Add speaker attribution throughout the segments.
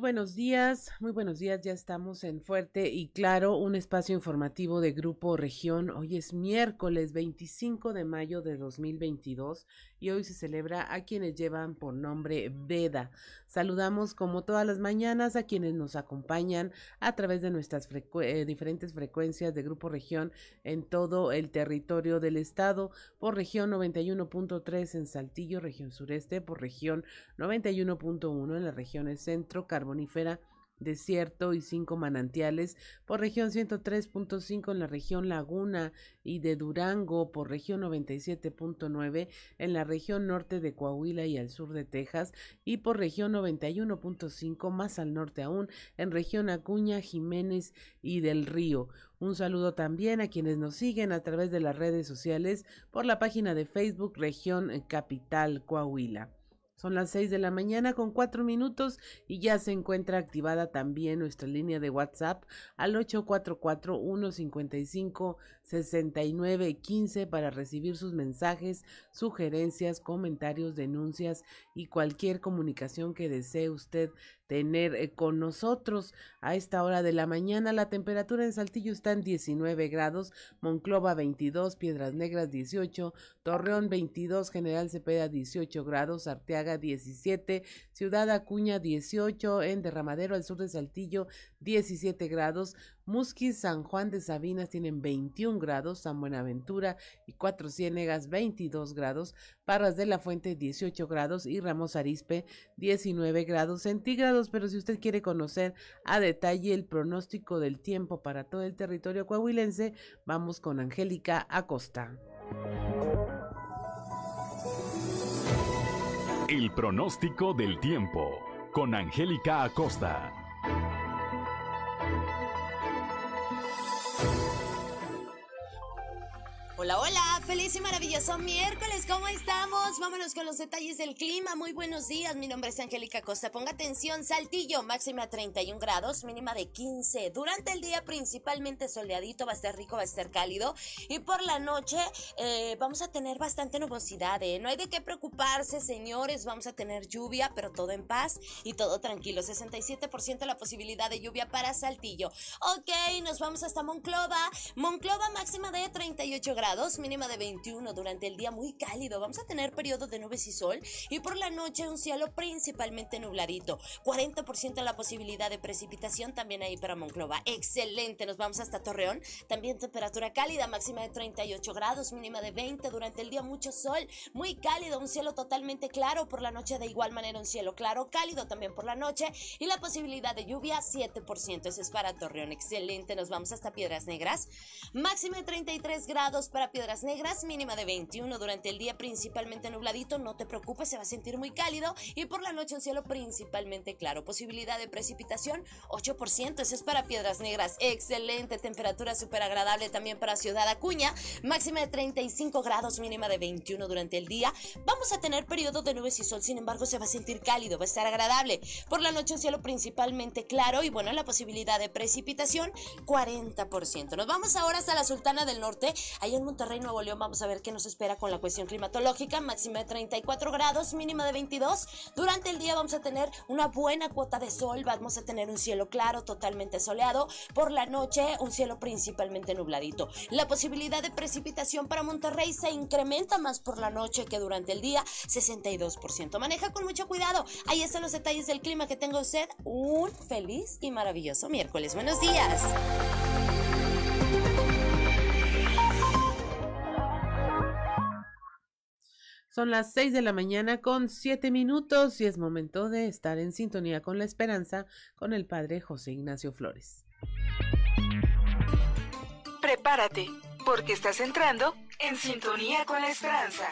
Speaker 1: Buenos días, muy buenos días. Ya estamos en Fuerte y Claro, un espacio informativo de Grupo Región. Hoy es miércoles 25 de mayo de 2022 y hoy se celebra a quienes llevan por nombre Veda. Saludamos como todas las mañanas a quienes nos acompañan a través de nuestras eh, diferentes frecuencias de Grupo Región en todo el territorio del estado, por región 91.3 en Saltillo, región sureste, por región 91.1 en las regiones centro, carbonífera, desierto y cinco manantiales, por región 103.5 en la región Laguna y de Durango, por región 97.9 en la región norte de Coahuila y al sur de Texas, y por región 91.5 más al norte aún en región Acuña, Jiménez y del Río. Un saludo también a quienes nos siguen a través de las redes sociales por la página de Facebook Región Capital Coahuila. Son las 6 de la mañana con 4 minutos y ya se encuentra activada también nuestra línea de WhatsApp al 844-155-6915 para recibir sus mensajes, sugerencias, comentarios, denuncias y cualquier comunicación que desee usted tener eh, con nosotros a esta hora de la mañana. La temperatura en Saltillo está en 19 grados, Monclova 22, Piedras Negras 18, Torreón 22, General Cepeda 18 grados, Arteaga 17, Ciudad Acuña 18, en Derramadero al sur de Saltillo 17 grados, Musquis, San Juan de Sabinas tienen 21 grados, San Buenaventura y Cuatro Ciénegas 22 grados, Parras de la Fuente 18 grados y Ramos Arispe 19 grados centígrados. Pero si usted quiere conocer a detalle el pronóstico del tiempo para todo el territorio coahuilense, vamos con Angélica Acosta.
Speaker 2: El pronóstico del tiempo con Angélica Acosta.
Speaker 3: Hola, hola, feliz y maravilloso miércoles, ¿cómo estamos? Vámonos con los detalles del clima. Muy buenos días, mi nombre es Angélica Costa. Ponga atención, Saltillo, máxima 31 grados, mínima de 15. Durante el día principalmente soleadito, va a estar rico, va a estar cálido. Y por la noche eh, vamos a tener bastante nubosidad, ¿eh? No hay de qué preocuparse, señores, vamos a tener lluvia, pero todo en paz y todo tranquilo. 67% la posibilidad de lluvia para Saltillo. Ok, nos vamos hasta Monclova. Monclova máxima de 38 grados mínima de 21 durante el día muy cálido. Vamos a tener periodo de nubes y sol y por la noche un cielo principalmente nubladito. 40% la posibilidad de precipitación también ahí para Monclova. Excelente, nos vamos hasta Torreón. También temperatura cálida, máxima de 38 grados, mínima de 20 durante el día mucho sol, muy cálido, un cielo totalmente claro por la noche de igual manera un cielo claro, cálido también por la noche y la posibilidad de lluvia 7%. Eso es para Torreón. Excelente, nos vamos hasta Piedras Negras. Máxima de 33 grados para Piedras Negras, mínima de 21 durante el día principalmente nubladito, no te preocupes, se va a sentir muy cálido y por la noche un cielo principalmente claro. Posibilidad de precipitación 8%, eso es para Piedras Negras. Excelente, temperatura súper agradable también para Ciudad Acuña, máxima de 35 grados, mínima de 21 durante el día. Vamos a tener periodo de nubes y sol, sin embargo se va a sentir cálido, va a estar agradable. Por la noche un cielo principalmente claro y bueno, la posibilidad de precipitación 40%. Nos vamos ahora hasta la Sultana del Norte, ahí en Monterrey, Nuevo León, vamos a ver qué nos espera con la cuestión climatológica. Máxima de 34 grados, mínima de 22. Durante el día vamos a tener una buena cuota de sol, vamos a tener un cielo claro, totalmente soleado. Por la noche, un cielo principalmente nubladito. La posibilidad de precipitación para Monterrey se incrementa más por la noche que durante el día, 62%. Maneja con mucho cuidado. Ahí están los detalles del clima que tenga usted. Un feliz y maravilloso miércoles. Buenos días.
Speaker 1: Son las 6 de la mañana con 7 minutos y es momento de estar en sintonía con la esperanza con el Padre José Ignacio Flores.
Speaker 4: Prepárate, porque estás entrando en sintonía con la esperanza.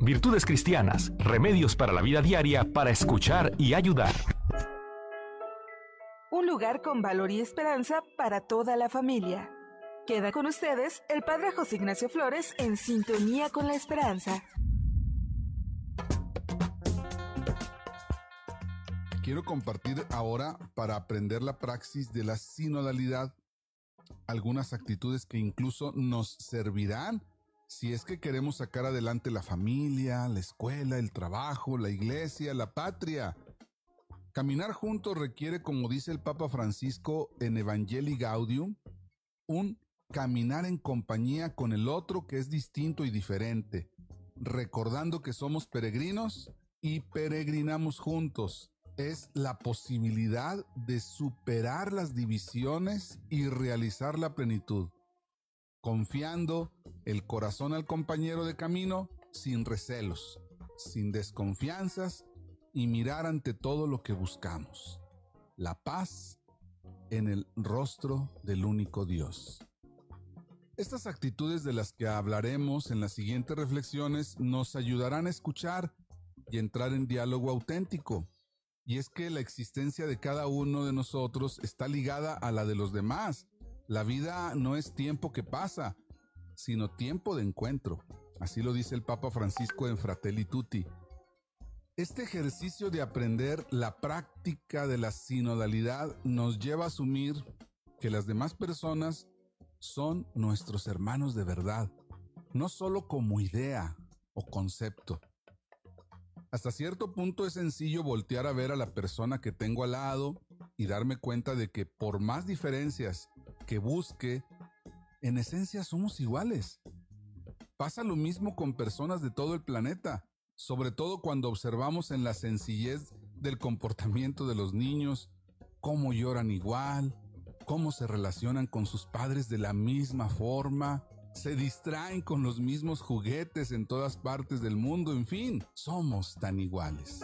Speaker 2: Virtudes cristianas, remedios para la vida diaria para escuchar y ayudar.
Speaker 4: Un lugar lugar con valor y esperanza para toda la familia. Queda con ustedes el Padre José Ignacio Flores en sintonía con la esperanza.
Speaker 5: Quiero compartir ahora para aprender la praxis de la sinodalidad algunas actitudes que incluso nos servirán si es que queremos sacar adelante la familia, la escuela, el trabajo, la iglesia, la patria. Caminar juntos requiere, como dice el Papa Francisco en Evangelii Gaudium, un caminar en compañía con el otro que es distinto y diferente, recordando que somos peregrinos y peregrinamos juntos. Es la posibilidad de superar las divisiones y realizar la plenitud, confiando el corazón al compañero de camino sin recelos, sin desconfianzas y mirar ante todo lo que buscamos, la paz en el rostro del único Dios. Estas actitudes de las que hablaremos en las siguientes reflexiones nos ayudarán a escuchar y entrar en diálogo auténtico. Y es que la existencia de cada uno de nosotros está ligada a la de los demás. La vida no es tiempo que pasa, sino tiempo de encuentro. Así lo dice el Papa Francisco en Fratelli Tutti. Este ejercicio de aprender la práctica de la sinodalidad nos lleva a asumir que las demás personas son nuestros hermanos de verdad, no solo como idea o concepto. Hasta cierto punto es sencillo voltear a ver a la persona que tengo al lado y darme cuenta de que por más diferencias que busque, en esencia somos iguales. Pasa lo mismo con personas de todo el planeta, sobre todo cuando observamos en la sencillez del comportamiento de los niños, cómo lloran igual, cómo se relacionan con sus padres de la misma forma, se distraen con los mismos juguetes en todas partes del mundo, en fin, somos tan iguales.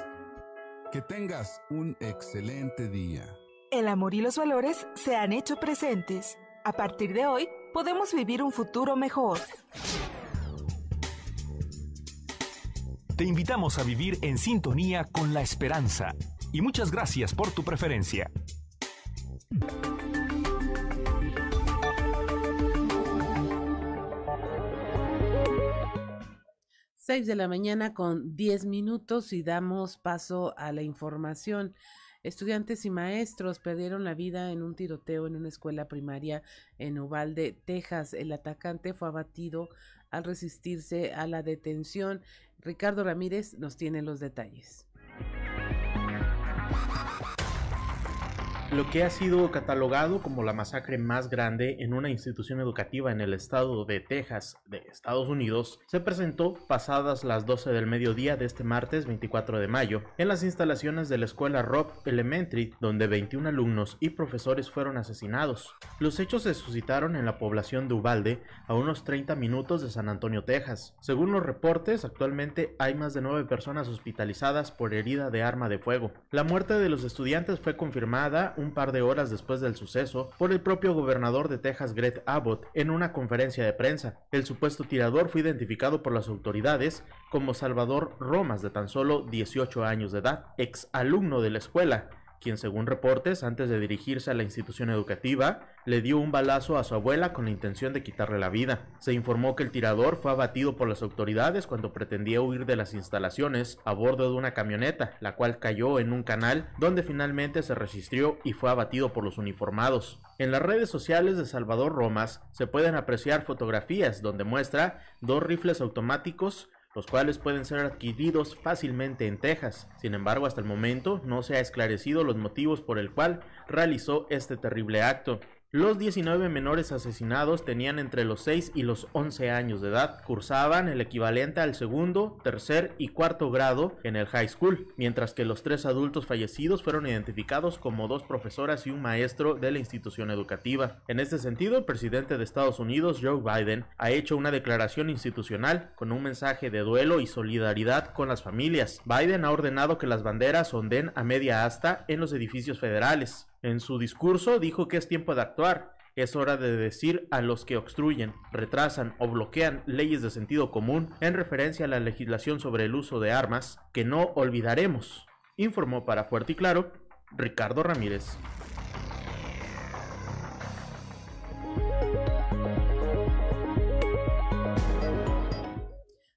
Speaker 5: Que tengas un excelente día.
Speaker 4: El amor y los valores se han hecho presentes. A partir de hoy, podemos vivir un futuro mejor.
Speaker 2: Te invitamos a vivir en sintonía con la esperanza y muchas gracias por tu preferencia.
Speaker 1: 6 de la mañana con 10 minutos y damos paso a la información. Estudiantes y maestros perdieron la vida en un tiroteo en una escuela primaria en Uvalde, Texas. El atacante fue abatido al resistirse a la detención. Ricardo Ramírez nos tiene los detalles.
Speaker 6: Lo que ha sido catalogado como la masacre más grande en una institución educativa en el estado de Texas de Estados Unidos se presentó pasadas las 12 del mediodía de este martes 24 de mayo en las instalaciones de la escuela Rock Elementary donde 21 alumnos y profesores fueron asesinados. Los hechos se suscitaron en la población de Uvalde a unos 30 minutos de San Antonio, Texas. Según los reportes, actualmente hay más de 9 personas hospitalizadas por herida de arma de fuego. La muerte de los estudiantes fue confirmada un par de horas después del suceso por el propio gobernador de Texas Greg Abbott en una conferencia de prensa. El supuesto tirador fue identificado por las autoridades como Salvador Romas de tan solo 18 años de edad, ex alumno de la escuela, quien según reportes, antes de dirigirse a la institución educativa, le dio un balazo a su abuela con la intención de quitarle la vida. Se informó que el tirador fue abatido por las autoridades cuando pretendía huir de las instalaciones a bordo de una camioneta, la cual cayó en un canal donde finalmente se resistió y fue abatido por los uniformados. En las redes sociales de Salvador Romas se pueden apreciar fotografías donde muestra dos rifles automáticos los cuales pueden ser adquiridos fácilmente en Texas. Sin embargo, hasta el momento no se ha esclarecido los motivos por el cual realizó este terrible acto. Los 19 menores asesinados tenían entre los 6 y los 11 años de edad, cursaban el equivalente al segundo, tercer y cuarto grado en el high school, mientras que los tres adultos fallecidos fueron identificados como dos profesoras y un maestro de la institución educativa. En este sentido, el presidente de Estados Unidos, Joe Biden, ha hecho una declaración institucional con un mensaje de duelo y solidaridad con las familias. Biden ha ordenado que las banderas onden a media asta en los edificios federales. En su discurso dijo que es tiempo de actuar, es hora de decir a los que obstruyen, retrasan o bloquean leyes de sentido común en referencia a la legislación sobre el uso de armas que no olvidaremos, informó para Fuerte y Claro Ricardo Ramírez.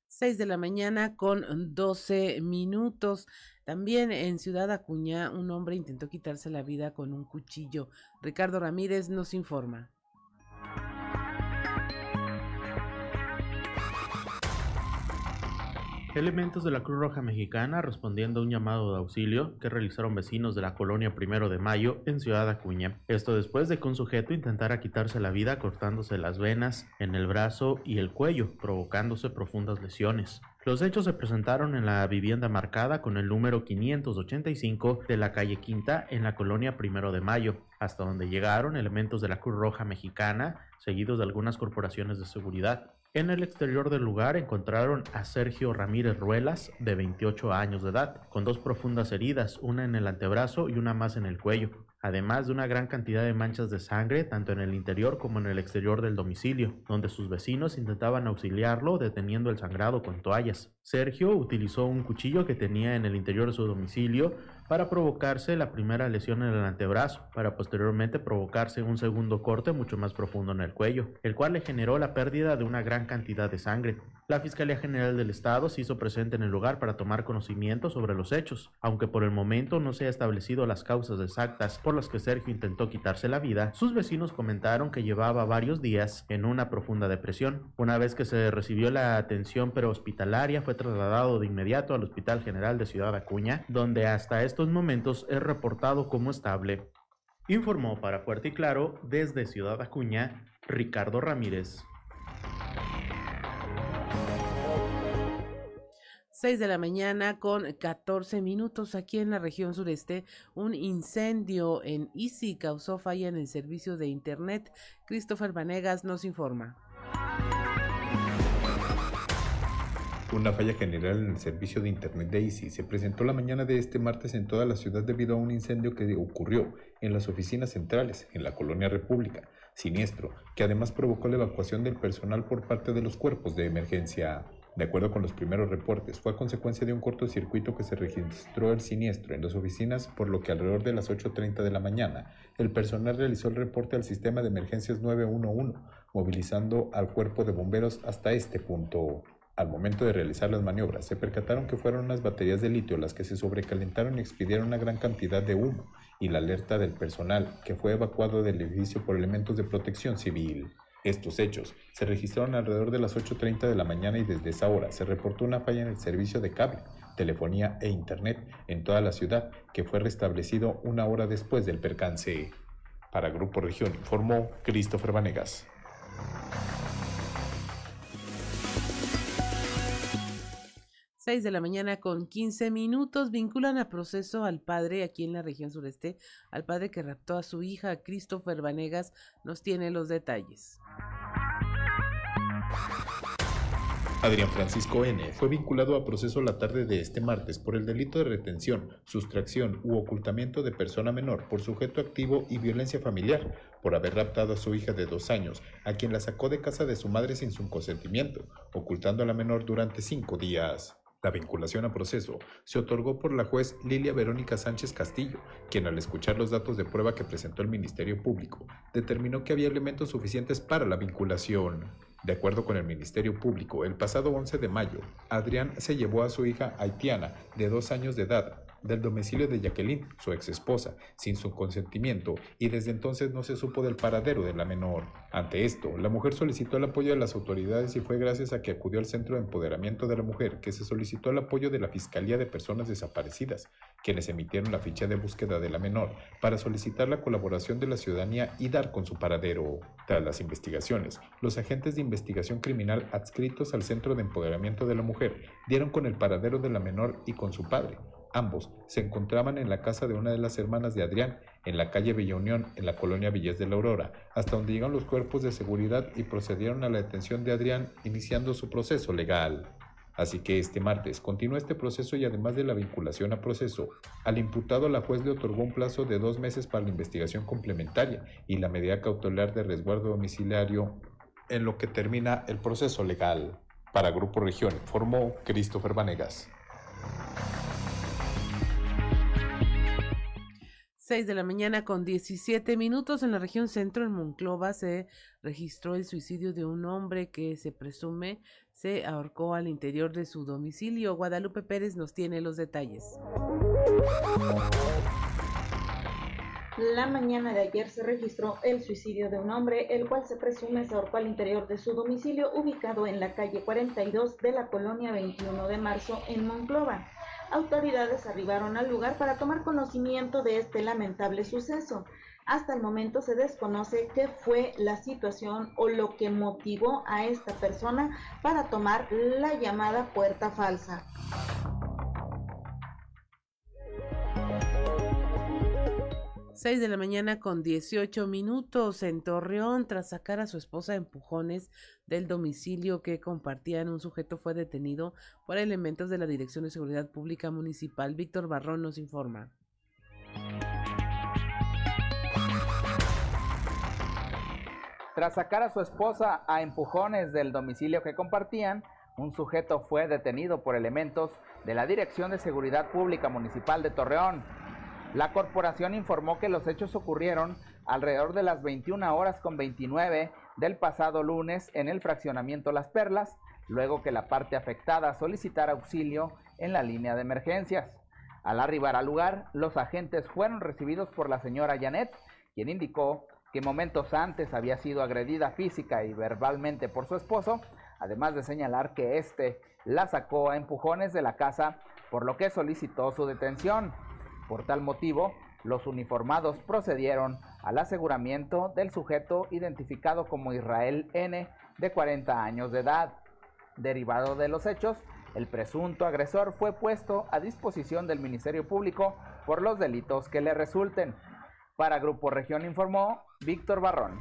Speaker 1: Seis de la mañana con 12 minutos. También en Ciudad Acuña, un hombre intentó quitarse la vida con un cuchillo. Ricardo Ramírez nos informa.
Speaker 6: Elementos de la Cruz Roja Mexicana respondiendo a un llamado de auxilio que realizaron vecinos de la colonia Primero de Mayo en Ciudad Acuña. Esto después de que un sujeto intentara quitarse la vida cortándose las venas en el brazo y el cuello, provocándose profundas lesiones. Los hechos se presentaron en la vivienda marcada con el número 585 de la calle Quinta en la colonia Primero de Mayo, hasta donde llegaron elementos de la Cruz Roja Mexicana, seguidos de algunas corporaciones de seguridad. En el exterior del lugar encontraron a Sergio Ramírez Ruelas, de 28 años de edad, con dos profundas heridas, una en el antebrazo y una más en el cuello, además de una gran cantidad de manchas de sangre tanto en el interior como en el exterior del domicilio, donde sus vecinos intentaban auxiliarlo deteniendo el sangrado con toallas. Sergio utilizó un cuchillo que tenía en el interior de su domicilio para provocarse la primera lesión en el antebrazo, para posteriormente provocarse un segundo corte mucho más profundo en el cuello, el cual le generó la pérdida de una gran cantidad de sangre. La Fiscalía General del Estado se hizo presente en el lugar para tomar conocimiento sobre los hechos, aunque por el momento no se ha establecido las causas exactas por las que Sergio intentó quitarse la vida, sus vecinos comentaron que llevaba varios días en una profunda depresión. Una vez que se recibió la atención prehospitalaria, fue trasladado de inmediato al Hospital General de Ciudad Acuña, donde hasta estos momentos es reportado como estable. Informó para Fuerte y Claro desde Ciudad Acuña, Ricardo Ramírez.
Speaker 1: 6 de la mañana con 14 minutos aquí en la región sureste. Un incendio en Easy causó falla en el servicio de Internet. Christopher Vanegas nos informa.
Speaker 7: Una falla general en el servicio de Internet de Easy se presentó la mañana de este martes en toda la ciudad debido a un incendio que ocurrió en las oficinas centrales, en la colonia República, siniestro, que además provocó la evacuación del personal por parte de los cuerpos de emergencia. De acuerdo con los primeros reportes, fue a consecuencia de un cortocircuito que se registró el siniestro en las oficinas, por lo que alrededor de las 8.30 de la mañana, el personal realizó el reporte al sistema de emergencias 911, movilizando al cuerpo de bomberos hasta este punto. Al momento de realizar las maniobras, se percataron que fueron unas baterías de litio las que se sobrecalentaron y expidieron una gran cantidad de humo, y la alerta del personal, que fue evacuado del edificio por elementos de protección civil. Estos hechos se registraron alrededor de las 8.30 de la mañana y desde esa hora se reportó una falla en el servicio de cable, telefonía e internet en toda la ciudad que fue restablecido una hora después del percance. Para Grupo Región informó Christopher Vanegas.
Speaker 1: 6 de la mañana con 15 minutos vinculan a proceso al padre aquí en la región sureste, al padre que raptó a su hija Christopher Vanegas, nos tiene los detalles.
Speaker 7: Adrián Francisco N. fue vinculado a proceso la tarde de este martes por el delito de retención, sustracción u ocultamiento de persona menor por sujeto activo y violencia familiar, por haber raptado a su hija de dos años, a quien la sacó de casa de su madre sin su consentimiento, ocultando a la menor durante cinco días. La vinculación a proceso se otorgó por la juez Lilia Verónica Sánchez Castillo, quien al escuchar los datos de prueba que presentó el Ministerio Público, determinó que había elementos suficientes para la vinculación. De acuerdo con el Ministerio Público, el pasado 11 de mayo, Adrián se llevó a su hija haitiana, de dos años de edad, del domicilio de Jacqueline, su ex esposa, sin su consentimiento, y desde entonces no se supo del paradero de la menor. Ante esto, la mujer solicitó el apoyo de las autoridades y fue gracias a que acudió al Centro de Empoderamiento de la Mujer que se solicitó el apoyo de la Fiscalía de Personas Desaparecidas, quienes emitieron la ficha de búsqueda de la menor para solicitar la colaboración de la ciudadanía y dar con su paradero. Tras las investigaciones, los agentes de investigación criminal adscritos al Centro de Empoderamiento de la Mujer dieron con el paradero de la menor y con su padre, Ambos se encontraban en la casa de una de las hermanas de Adrián, en la calle Villa Unión, en la colonia Villas de la Aurora, hasta donde llegaron los cuerpos de seguridad y procedieron a la detención de Adrián, iniciando su proceso legal. Así que este martes continúa este proceso y además de la vinculación a proceso, al imputado la juez le otorgó un plazo de dos meses para la investigación complementaria y la medida cautelar de resguardo domiciliario en lo que termina el proceso legal. Para Grupo Región informó Christopher Vanegas.
Speaker 1: 6 de la mañana con 17 minutos en la región centro, en Monclova, se registró el suicidio de un hombre que se presume se ahorcó al interior de su domicilio. Guadalupe Pérez nos tiene los detalles.
Speaker 8: La mañana de ayer se registró el suicidio de un hombre, el cual se presume se ahorcó al interior de su domicilio ubicado en la calle 42 de la colonia 21 de marzo en Monclova autoridades arribaron al lugar para tomar conocimiento de este lamentable suceso. Hasta el momento se desconoce qué fue la situación o lo que motivó a esta persona para tomar la llamada puerta falsa.
Speaker 1: 6 de la mañana con 18 minutos en Torreón, tras sacar a su esposa a empujones del domicilio que compartían, un sujeto fue detenido por elementos de la Dirección de Seguridad Pública Municipal. Víctor Barrón nos informa.
Speaker 9: Tras sacar a su esposa a empujones del domicilio que compartían, un sujeto fue detenido por elementos de la Dirección de Seguridad Pública Municipal de Torreón. La corporación informó que los hechos ocurrieron alrededor de las 21 horas con 29 del pasado lunes en el fraccionamiento Las Perlas, luego que la parte afectada solicitara auxilio en la línea de emergencias. Al arribar al lugar, los agentes fueron recibidos por la señora Janet, quien indicó que momentos antes había sido agredida física y verbalmente por su esposo, además de señalar que éste la sacó a empujones de la casa, por lo que solicitó su detención. Por tal motivo, los uniformados procedieron al aseguramiento del sujeto identificado como Israel N, de 40 años de edad. Derivado de los hechos, el presunto agresor fue puesto a disposición del Ministerio Público por los delitos que le resulten. Para Grupo Región informó Víctor Barrón.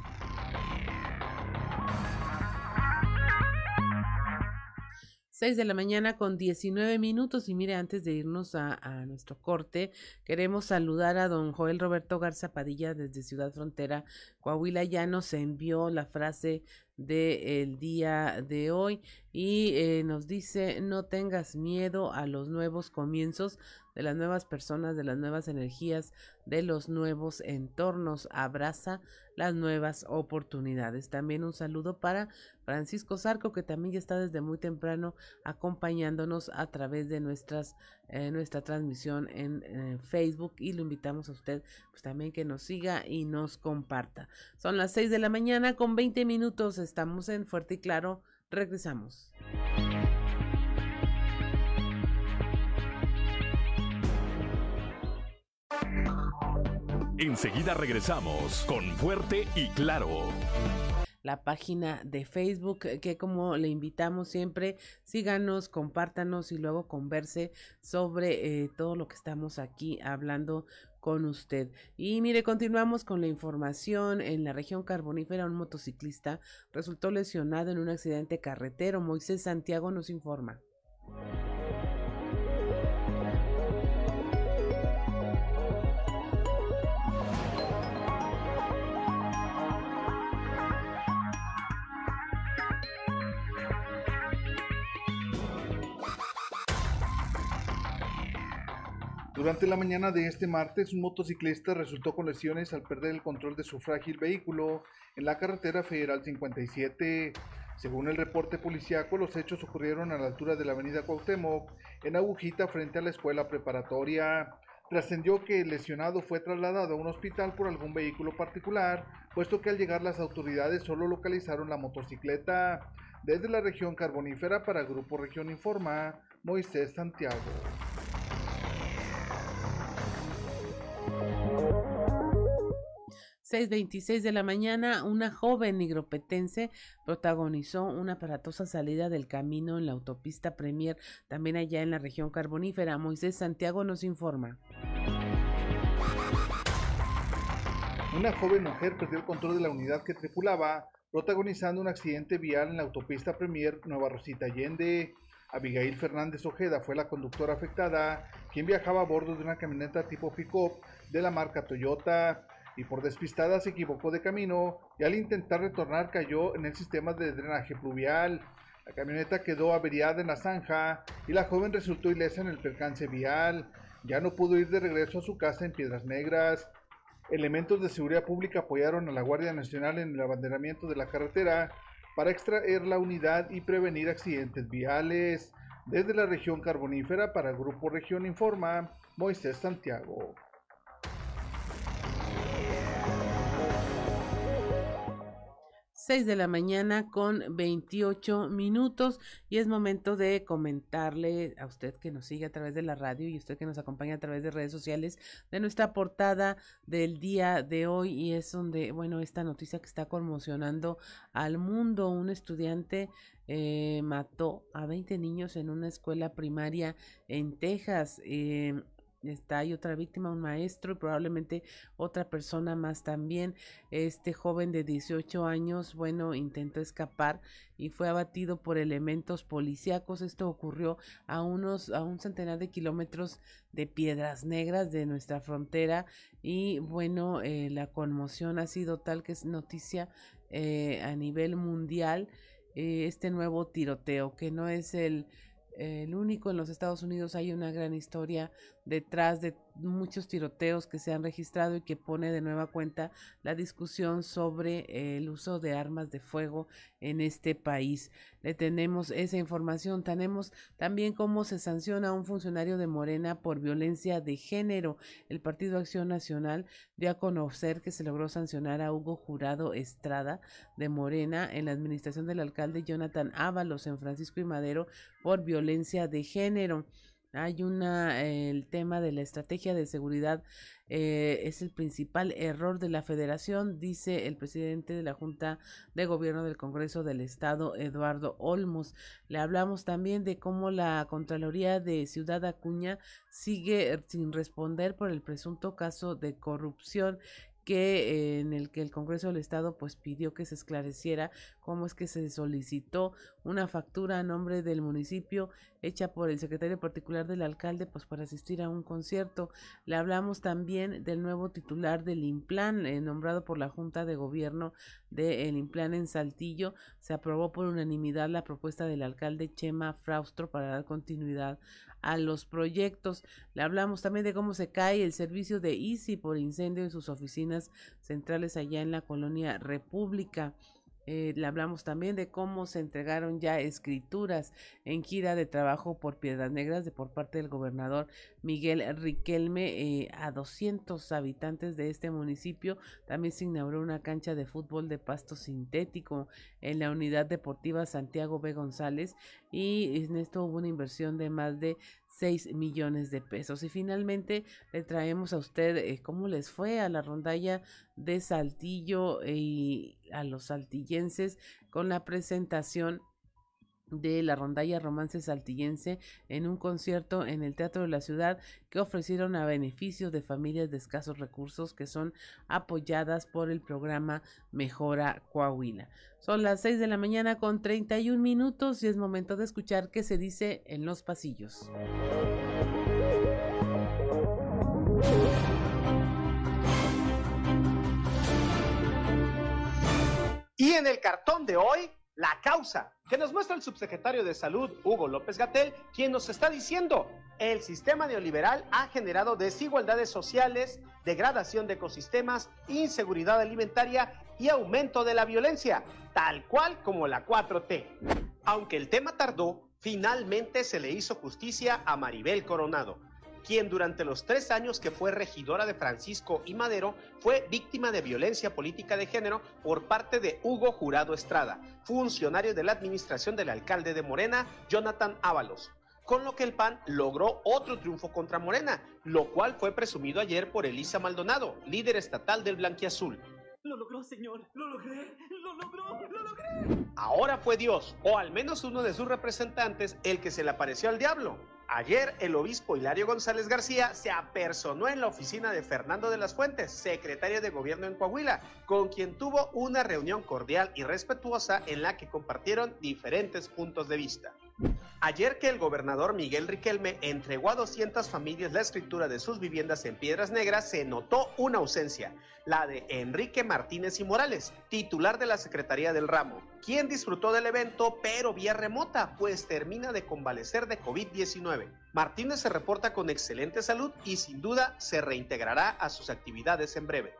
Speaker 1: 6 de la mañana con 19 minutos. Y mire, antes de irnos a, nuestro corte, queremos saludar a don Joel Roberto Garza Padilla desde Ciudad Frontera, Coahuila, ya nos envió la frase del día de hoy y eh, nos dice no tengas miedo a los nuevos comienzos de las nuevas personas, de las nuevas energías, de los nuevos entornos. Abraza las nuevas oportunidades. También un saludo para Francisco Zarco, que también ya está desde muy temprano acompañándonos a través de nuestras, eh, nuestra transmisión en eh, Facebook y lo invitamos a usted pues también que nos siga y nos comparta. Son las 6 de la mañana con 20 minutos. Estamos en Fuerte y Claro. Regresamos.
Speaker 2: Enseguida regresamos con Fuerte y Claro.
Speaker 1: La página de Facebook, que como le invitamos siempre, síganos, compártanos y luego converse sobre eh, todo lo que estamos aquí hablando con usted. Y mire, continuamos con la información. En la región carbonífera, un motociclista resultó lesionado en un accidente carretero. Moisés Santiago nos informa.
Speaker 10: Durante la mañana de este martes, un motociclista resultó con lesiones al perder el control de su frágil vehículo en la carretera federal 57. Según el reporte policiaco, los hechos ocurrieron a la altura de la avenida Cuauhtémoc, en Agujita, frente a la escuela preparatoria. Trascendió que el lesionado fue trasladado a un hospital por algún vehículo particular, puesto que al llegar las autoridades solo localizaron la motocicleta. Desde la región carbonífera para Grupo Región Informa, Moisés Santiago.
Speaker 1: 6.26 de la mañana, una joven nigropetense protagonizó una aparatosa salida del camino en la autopista Premier, también allá en la región carbonífera. Moisés Santiago nos informa.
Speaker 10: Una joven mujer perdió el control de la unidad que tripulaba, protagonizando un accidente vial en la autopista Premier Nueva Rosita Allende. Abigail Fernández Ojeda fue la conductora afectada, quien viajaba a bordo de una camioneta tipo pick-up de la marca Toyota y por despistada se equivocó de camino y al intentar retornar cayó en el sistema de drenaje pluvial. La camioneta quedó averiada en la zanja y la joven resultó ilesa en el percance vial. Ya no pudo ir de regreso a su casa en Piedras Negras. Elementos de seguridad pública apoyaron a la Guardia Nacional en el abanderamiento de la carretera para extraer la unidad y prevenir accidentes viales. Desde la región carbonífera para el Grupo Región Informa, Moisés Santiago.
Speaker 1: 6 de la mañana con 28 minutos y es momento de comentarle a usted que nos sigue a través de la radio y usted que nos acompaña a través de redes sociales de nuestra portada del día de hoy y es donde, bueno, esta noticia que está conmocionando al mundo, un estudiante eh, mató a 20 niños en una escuela primaria en Texas. Eh, está hay otra víctima, un maestro y probablemente otra persona más también. Este joven de 18 años, bueno, intentó escapar y fue abatido por elementos policíacos. Esto ocurrió a unos, a un centenar de kilómetros de Piedras Negras de nuestra frontera y bueno, eh, la conmoción ha sido tal que es noticia eh, a nivel mundial eh, este nuevo tiroteo que no es el único en los Estados Unidos hay una gran historia detrás de muchos tiroteos que se han registrado y que pone de nueva cuenta la discusión sobre el uso de armas de fuego en este país. Le tenemos esa información. Tenemos también cómo se sanciona a un funcionario de Morena por violencia de género. El Partido Acción Nacional dio a conocer que se logró sancionar a Hugo Jurado Estrada de Morena en la administración del alcalde Jonathan Ábalos en Francisco y Madero por violencia de género. Hay una, el tema de la estrategia de seguridad eh, es el principal error de la federación, dice el presidente de la Junta de Gobierno del Congreso del Estado, Eduardo Olmos. Le hablamos también de cómo la Contraloría de Ciudad Acuña sigue sin responder por el presunto caso de corrupción que en el que el Congreso del Estado pues pidió que se esclareciera cómo es que se solicitó una factura a nombre del municipio hecha por el secretario particular del alcalde pues para asistir a un concierto. Le hablamos también del nuevo titular del Implan eh, nombrado por la Junta de Gobierno del Implan en Saltillo. Se aprobó por unanimidad la propuesta del alcalde Chema Fraustro para dar continuidad a los proyectos. Le hablamos también de cómo se cae el servicio de Easy por incendio en sus oficinas centrales allá en la colonia República. Eh, le hablamos también de cómo se entregaron ya escrituras en gira de trabajo por Piedras Negras de por parte del gobernador Miguel Riquelme eh, a 200 habitantes de este municipio. También se inauguró una cancha de fútbol de pasto sintético en la unidad deportiva Santiago B. González y en esto hubo una inversión de más de 6 millones de pesos. Y finalmente le traemos a usted eh, cómo les fue a la rondalla de Saltillo y a los saltillenses con la presentación de la rondalla romance saltillense en un concierto en el Teatro de la Ciudad que ofrecieron a beneficio de familias de escasos recursos que son apoyadas por el programa Mejora Coahuila. Son las 6 de la mañana con 31 minutos y es momento de escuchar qué se dice en los pasillos.
Speaker 11: Y en el cartón de hoy, la causa que nos muestra el subsecretario de Salud, Hugo López Gatel, quien nos está diciendo, el sistema neoliberal ha generado desigualdades sociales, degradación de ecosistemas, inseguridad alimentaria y aumento de la violencia, tal cual como la 4T. Aunque el tema tardó, finalmente se le hizo justicia a Maribel Coronado quien durante los tres años que fue regidora de Francisco y Madero fue víctima de violencia política de género por parte de Hugo Jurado Estrada, funcionario de la administración del alcalde de Morena, Jonathan Ábalos con lo que el PAN logró otro triunfo contra Morena, lo cual fue presumido ayer por Elisa Maldonado, líder estatal del Blanquiazul.
Speaker 12: Lo logró, señor. Lo logré. Lo logró. Lo logré.
Speaker 11: Ahora fue Dios, o al menos uno de sus representantes, el que se le apareció al diablo. Ayer el obispo Hilario González García se apersonó en la oficina de Fernando de las Fuentes, secretario de gobierno en Coahuila, con quien tuvo una reunión cordial y respetuosa en la que compartieron diferentes puntos de vista. Ayer que el gobernador Miguel Riquelme entregó a 200 familias la escritura de sus viviendas en Piedras Negras, se notó una ausencia, la de Enrique Martínez y Morales, titular de la Secretaría del Ramo, quien disfrutó del evento pero vía remota, pues termina de convalecer de COVID-19. Martínez se reporta con excelente salud y sin duda se reintegrará a sus actividades en breve.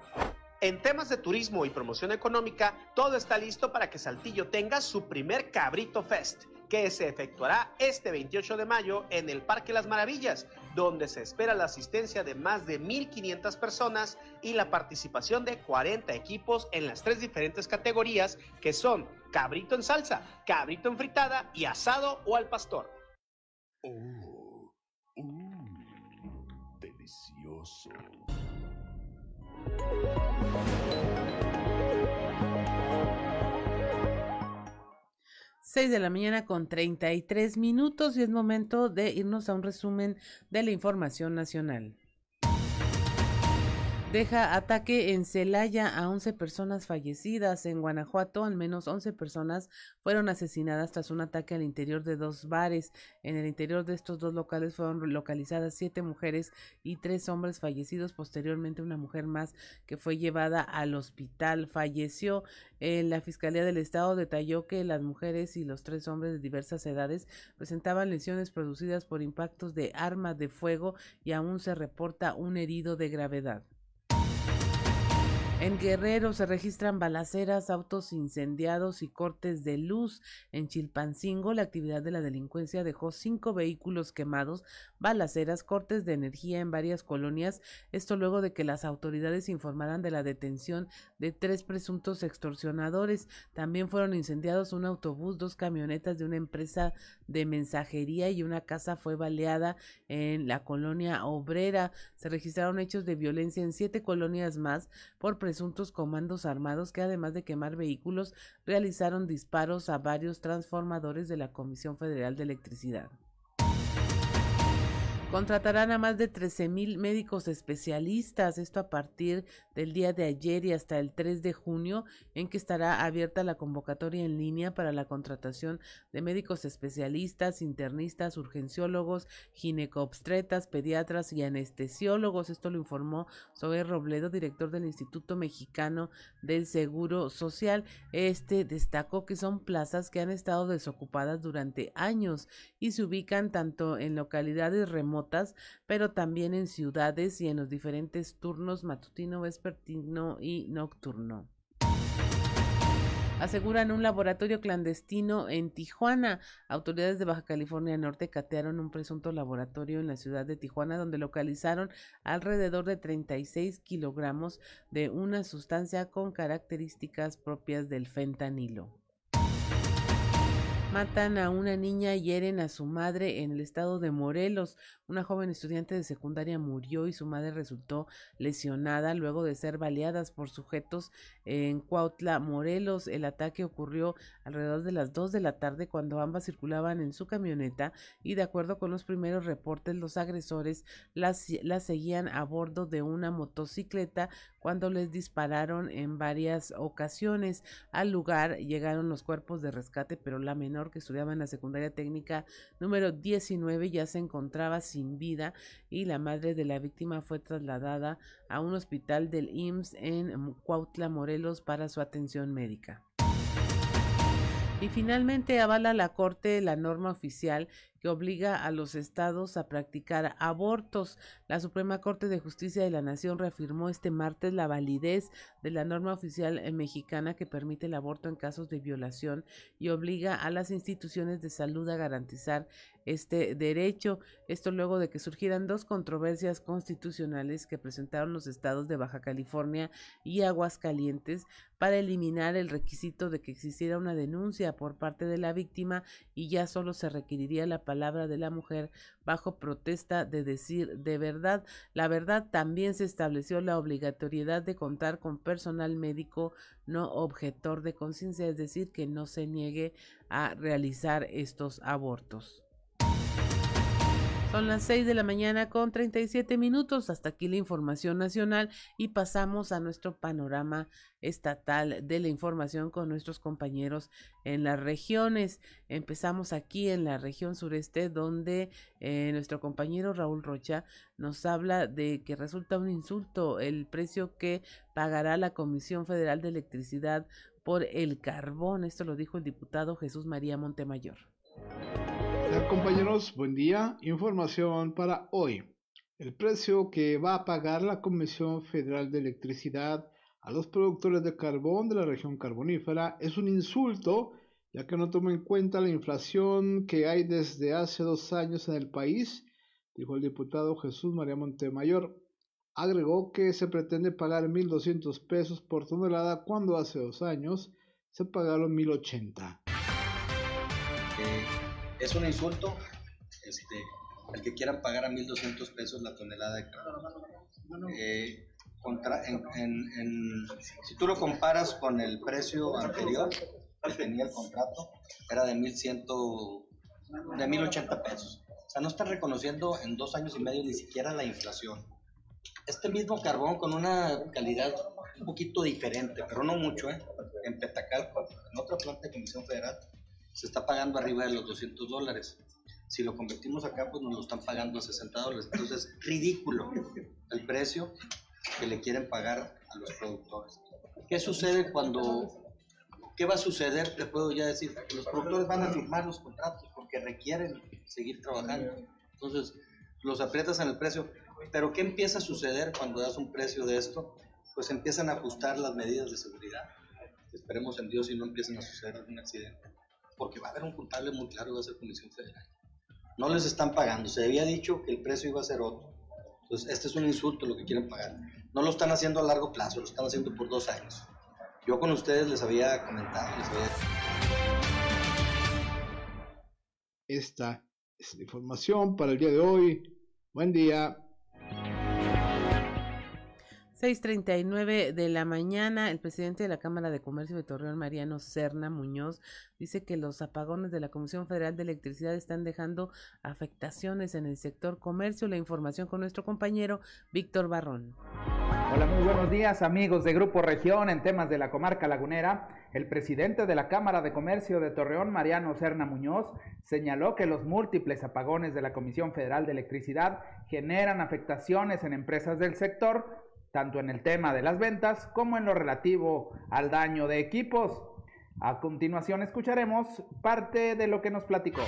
Speaker 11: En temas de turismo y promoción económica, todo está listo para que Saltillo tenga su primer Cabrito Fest que se efectuará este 28 de mayo en el Parque Las Maravillas, donde se espera la asistencia de más de 1.500 personas y la participación de 40 equipos en las tres diferentes categorías que son cabrito en salsa, cabrito en fritada y asado o al pastor.
Speaker 13: Oh, mm, delicioso.
Speaker 1: 6 de la mañana con 33 minutos y es momento de irnos a un resumen de la información nacional. Deja ataque en Celaya a 11 personas fallecidas. En Guanajuato, al menos 11 personas fueron asesinadas tras un ataque al interior de dos bares. En el interior de estos dos locales fueron localizadas siete mujeres y tres hombres fallecidos. Posteriormente, una mujer más que fue llevada al hospital falleció. En la Fiscalía del Estado detalló que las mujeres y los tres hombres de diversas edades presentaban lesiones producidas por impactos de arma de fuego y aún se reporta un herido de gravedad. En Guerrero se registran balaceras, autos incendiados y cortes de luz. En Chilpancingo, la actividad de la delincuencia dejó cinco vehículos quemados, balaceras, cortes de energía en varias colonias. Esto luego de que las autoridades informaran de la detención de tres presuntos extorsionadores. También fueron incendiados un autobús, dos camionetas de una empresa de mensajería y una casa fue baleada en la colonia obrera. Se registraron hechos de violencia en siete colonias más por presuntos comandos armados que además de quemar vehículos realizaron disparos a varios transformadores de la Comisión Federal de Electricidad. Contratarán a más de 13 mil médicos especialistas, esto a partir del día de ayer y hasta el 3 de junio, en que estará abierta la convocatoria en línea para la contratación de médicos especialistas, internistas, urgenciólogos, ginecobstetras, pediatras y anestesiólogos. Esto lo informó Zoe Robledo, director del Instituto Mexicano del Seguro Social. Este destacó que son plazas que han estado desocupadas durante años y se ubican tanto en localidades remotas pero también en ciudades y en los diferentes turnos matutino, vespertino y nocturno aseguran un laboratorio clandestino en Tijuana. Autoridades de Baja California Norte catearon un presunto laboratorio en la ciudad de Tijuana donde localizaron alrededor de 36 kilogramos de una sustancia con características propias del fentanilo. Matan a una niña y hieren a su madre en el estado de Morelos. Una joven estudiante de secundaria murió y su madre resultó lesionada luego de ser baleadas por sujetos en Cuautla, Morelos. El ataque ocurrió alrededor de las 2 de la tarde cuando ambas circulaban en su camioneta y de acuerdo con los primeros reportes los agresores las, las seguían a bordo de una motocicleta cuando les dispararon en varias ocasiones. Al lugar llegaron los cuerpos de rescate pero la menor que estudiaba en la secundaria técnica número 19 ya se encontraba sin vida y la madre de la víctima fue trasladada a un hospital del IMSS en Cuautla, Morelos para su atención médica. Y finalmente avala la Corte la norma oficial que obliga a los estados a practicar abortos. La Suprema Corte de Justicia de la Nación reafirmó este martes la validez de la norma oficial eh, mexicana que permite el aborto en casos de violación y obliga a las instituciones de salud a garantizar este derecho. Esto luego de que surgieran dos controversias constitucionales que presentaron los estados de Baja California y Aguascalientes para eliminar el requisito de que existiera una denuncia por parte de la víctima y ya solo se requeriría la palabra de la mujer bajo protesta de decir de verdad. La verdad también se estableció la obligatoriedad de contar con personal médico no objetor de conciencia, es decir, que no se niegue a realizar estos abortos. Son las 6 de la mañana con 37 minutos. Hasta aquí la información nacional y pasamos a nuestro panorama estatal de la información con nuestros compañeros en las regiones. Empezamos aquí en la región sureste donde eh, nuestro compañero Raúl Rocha nos habla de que resulta un insulto el precio que pagará la Comisión Federal de Electricidad por el carbón. Esto lo dijo el diputado Jesús María Montemayor.
Speaker 14: Compañeros, buen día. Información para hoy. El precio que va a pagar la Comisión Federal de Electricidad a los productores de carbón de la región carbonífera es un insulto, ya que no toma en cuenta la inflación que hay desde hace dos años en el país, dijo el diputado Jesús María Montemayor. Agregó que se pretende pagar 1.200 pesos por tonelada cuando hace dos años se pagaron 1.080
Speaker 15: es un insulto este, el que quieran pagar a 1.200 pesos la tonelada de carbón. Eh, si tú lo comparas con el precio anterior que tenía el contrato, era de 1.100, de 1.080 pesos. O sea, no están reconociendo en dos años y medio ni siquiera la inflación. Este mismo carbón con una calidad un poquito diferente, pero no mucho, ¿eh? en Petacalco, en otra planta de Comisión Federal, se está pagando arriba de los 200 dólares. Si lo convertimos acá, pues nos lo están pagando a 60 dólares. Entonces, es ridículo el precio que le quieren pagar a los productores. ¿Qué sucede cuando... ¿Qué va a suceder? Te puedo ya decir, los productores van a firmar los contratos porque requieren seguir trabajando. Entonces, los aprietas en el precio. Pero ¿qué empieza a suceder cuando das un precio de esto? Pues empiezan a ajustar las medidas de seguridad. Esperemos en Dios y no empiecen a suceder algún accidente porque va a haber un culpable muy claro, va a ser Comisión Federal. No les están pagando, se había dicho que el precio iba a ser otro. Entonces, este es un insulto lo que quieren pagar. No lo están haciendo a largo plazo, lo están haciendo por dos años. Yo con ustedes les había comentado, les había...
Speaker 14: Esta es la información para el día de hoy. Buen día.
Speaker 1: 6:39 de la mañana, el presidente de la Cámara de Comercio de Torreón, Mariano Serna Muñoz, dice que los apagones de la Comisión Federal de Electricidad están dejando afectaciones en el sector comercio. La información con nuestro compañero Víctor Barrón.
Speaker 9: Hola, muy buenos días amigos de Grupo Región en temas de la comarca lagunera. El presidente de la Cámara de Comercio de Torreón, Mariano Serna Muñoz, señaló que los múltiples apagones de la Comisión Federal de Electricidad generan afectaciones en empresas del sector, tanto en el tema de las ventas como en lo relativo al daño de equipos. A continuación escucharemos parte de lo que nos platicó.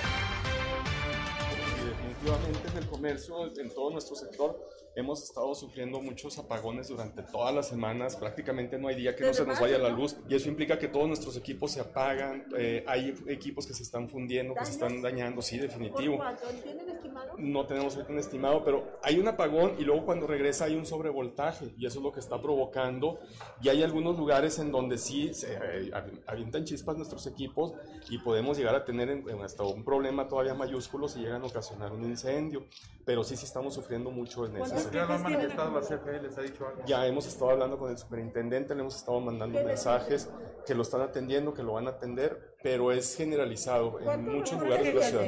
Speaker 16: definitivamente en el comercio, en todo nuestro sector, hemos estado sufriendo muchos apagones durante todas las semanas, prácticamente no hay día que no se nos vaya la luz. Y eso implica que todos nuestros equipos se apagan, eh, hay equipos que se están fundiendo, que se están dañando, sí, definitivo. ¿Tienen estimado? No tenemos un estimado, pero hay un apagón y luego cuando regresa hay un sobrevoltaje y eso es lo que está provocando. Y hay algunos lugares en donde sí se eh, avientan chispas nuestros equipos y podemos llegar a tener hasta un problema todavía mayúsculo si llegan a ocasionar un incendio, pero sí, sí estamos sufriendo mucho en ese ¿Ya han manifestado la CFE? ¿Les ha dicho algo? Ya hemos estado hablando con el superintendente, le hemos estado mandando mensajes que lo están atendiendo, que lo van a atender, pero es generalizado en muchos lugares de la ciudad.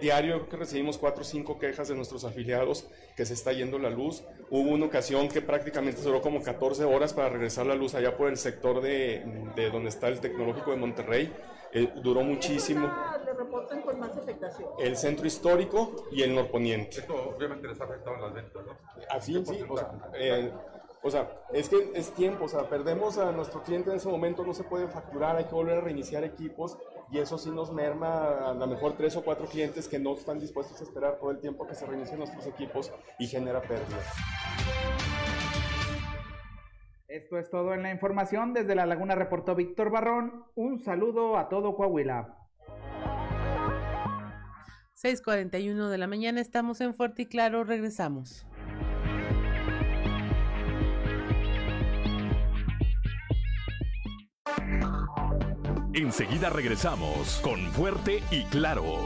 Speaker 16: Diario que recibimos cuatro o cinco quejas de nuestros afiliados que se está yendo la luz. Hubo una ocasión que prácticamente duró como 14 horas para regresar la luz allá por el sector de, de donde está el tecnológico de Monterrey. Eh, duró muchísimo.
Speaker 17: ¿Le reportan con más afectación?
Speaker 16: El centro histórico y el norponiente.
Speaker 18: Esto obviamente les ha afectado en las ventas, ¿no?
Speaker 16: Así, sí. O sea, eh, o sea, es que es tiempo, o sea, perdemos a nuestro cliente en ese momento, no se puede facturar, hay que volver a reiniciar equipos y eso sí nos merma a lo mejor tres o cuatro clientes que no están dispuestos a esperar todo el tiempo que se reinicien nuestros equipos y genera pérdidas.
Speaker 9: Esto es todo en la información. Desde La Laguna reportó Víctor Barrón. Un saludo a todo Coahuila.
Speaker 1: 6:41 de la mañana, estamos en Fuerte y Claro, regresamos.
Speaker 2: Enseguida regresamos con Fuerte y Claro.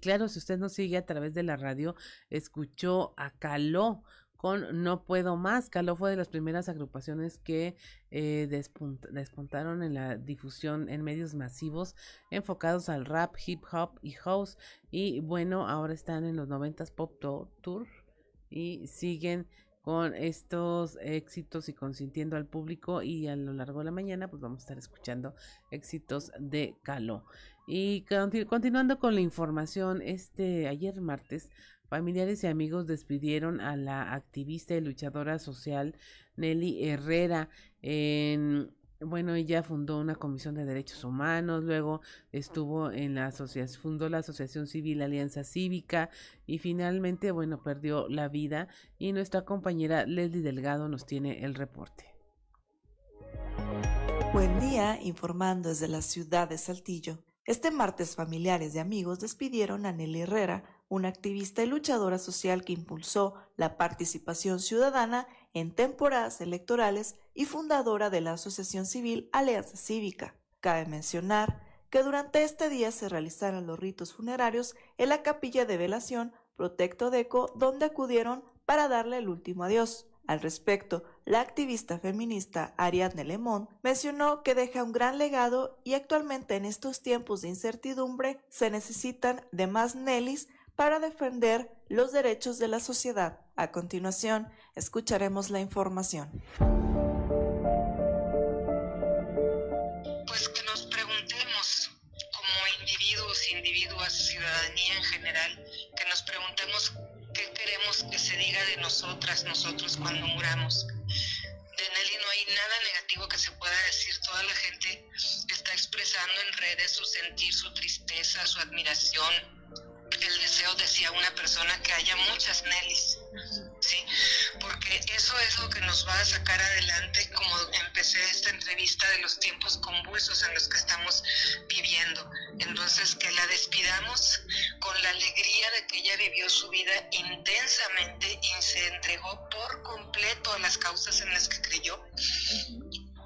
Speaker 1: Claro, si usted nos sigue a través de la radio, escuchó a Caló con No Puedo Más. Caló fue de las primeras agrupaciones que eh, despuntaron en la difusión en medios masivos enfocados al rap, hip hop y house. Y bueno, ahora están en los 90s Pop Tour y siguen con estos éxitos y consintiendo al público y a lo largo de la mañana pues vamos a estar escuchando éxitos de Caló. Y continuando con la información, este ayer martes Familiares y amigos despidieron a la activista y luchadora social Nelly Herrera. En, bueno, ella fundó una comisión de derechos humanos, luego estuvo en la asociación, fundó la Asociación Civil Alianza Cívica y finalmente, bueno, perdió la vida. Y nuestra compañera Leslie Delgado nos tiene el reporte.
Speaker 19: Buen día, informando desde la ciudad de Saltillo. Este martes, familiares y amigos despidieron a Nelly Herrera, una activista y luchadora social que impulsó la participación ciudadana en temporadas electorales y fundadora de la Asociación Civil Alianza Cívica. Cabe mencionar que durante este día se realizaron los ritos funerarios en la capilla de velación Protecto Deco, donde acudieron para darle el último adiós. Al respecto, la activista feminista Ariadne Lemón mencionó que deja un gran legado y actualmente en estos tiempos de incertidumbre se necesitan de más para defender los derechos de la sociedad. A continuación, escucharemos la información.
Speaker 20: Pues que nos preguntemos como individuos, individuas, ciudadanía en general, que nos preguntemos qué queremos que se diga de nosotras, nosotros cuando muramos. De Nelly no hay nada negativo que se pueda decir. Toda la gente está expresando en redes su sentir, su tristeza, su admiración, el deseo, decía una persona, que haya muchas Nellys, ¿sí? Porque eso es lo que nos va a sacar adelante, como empecé esta entrevista, de los tiempos convulsos en los que estamos viviendo. Entonces, que la despidamos con la alegría de que ella vivió su vida intensamente y se entregó por completo a las causas en las que creyó.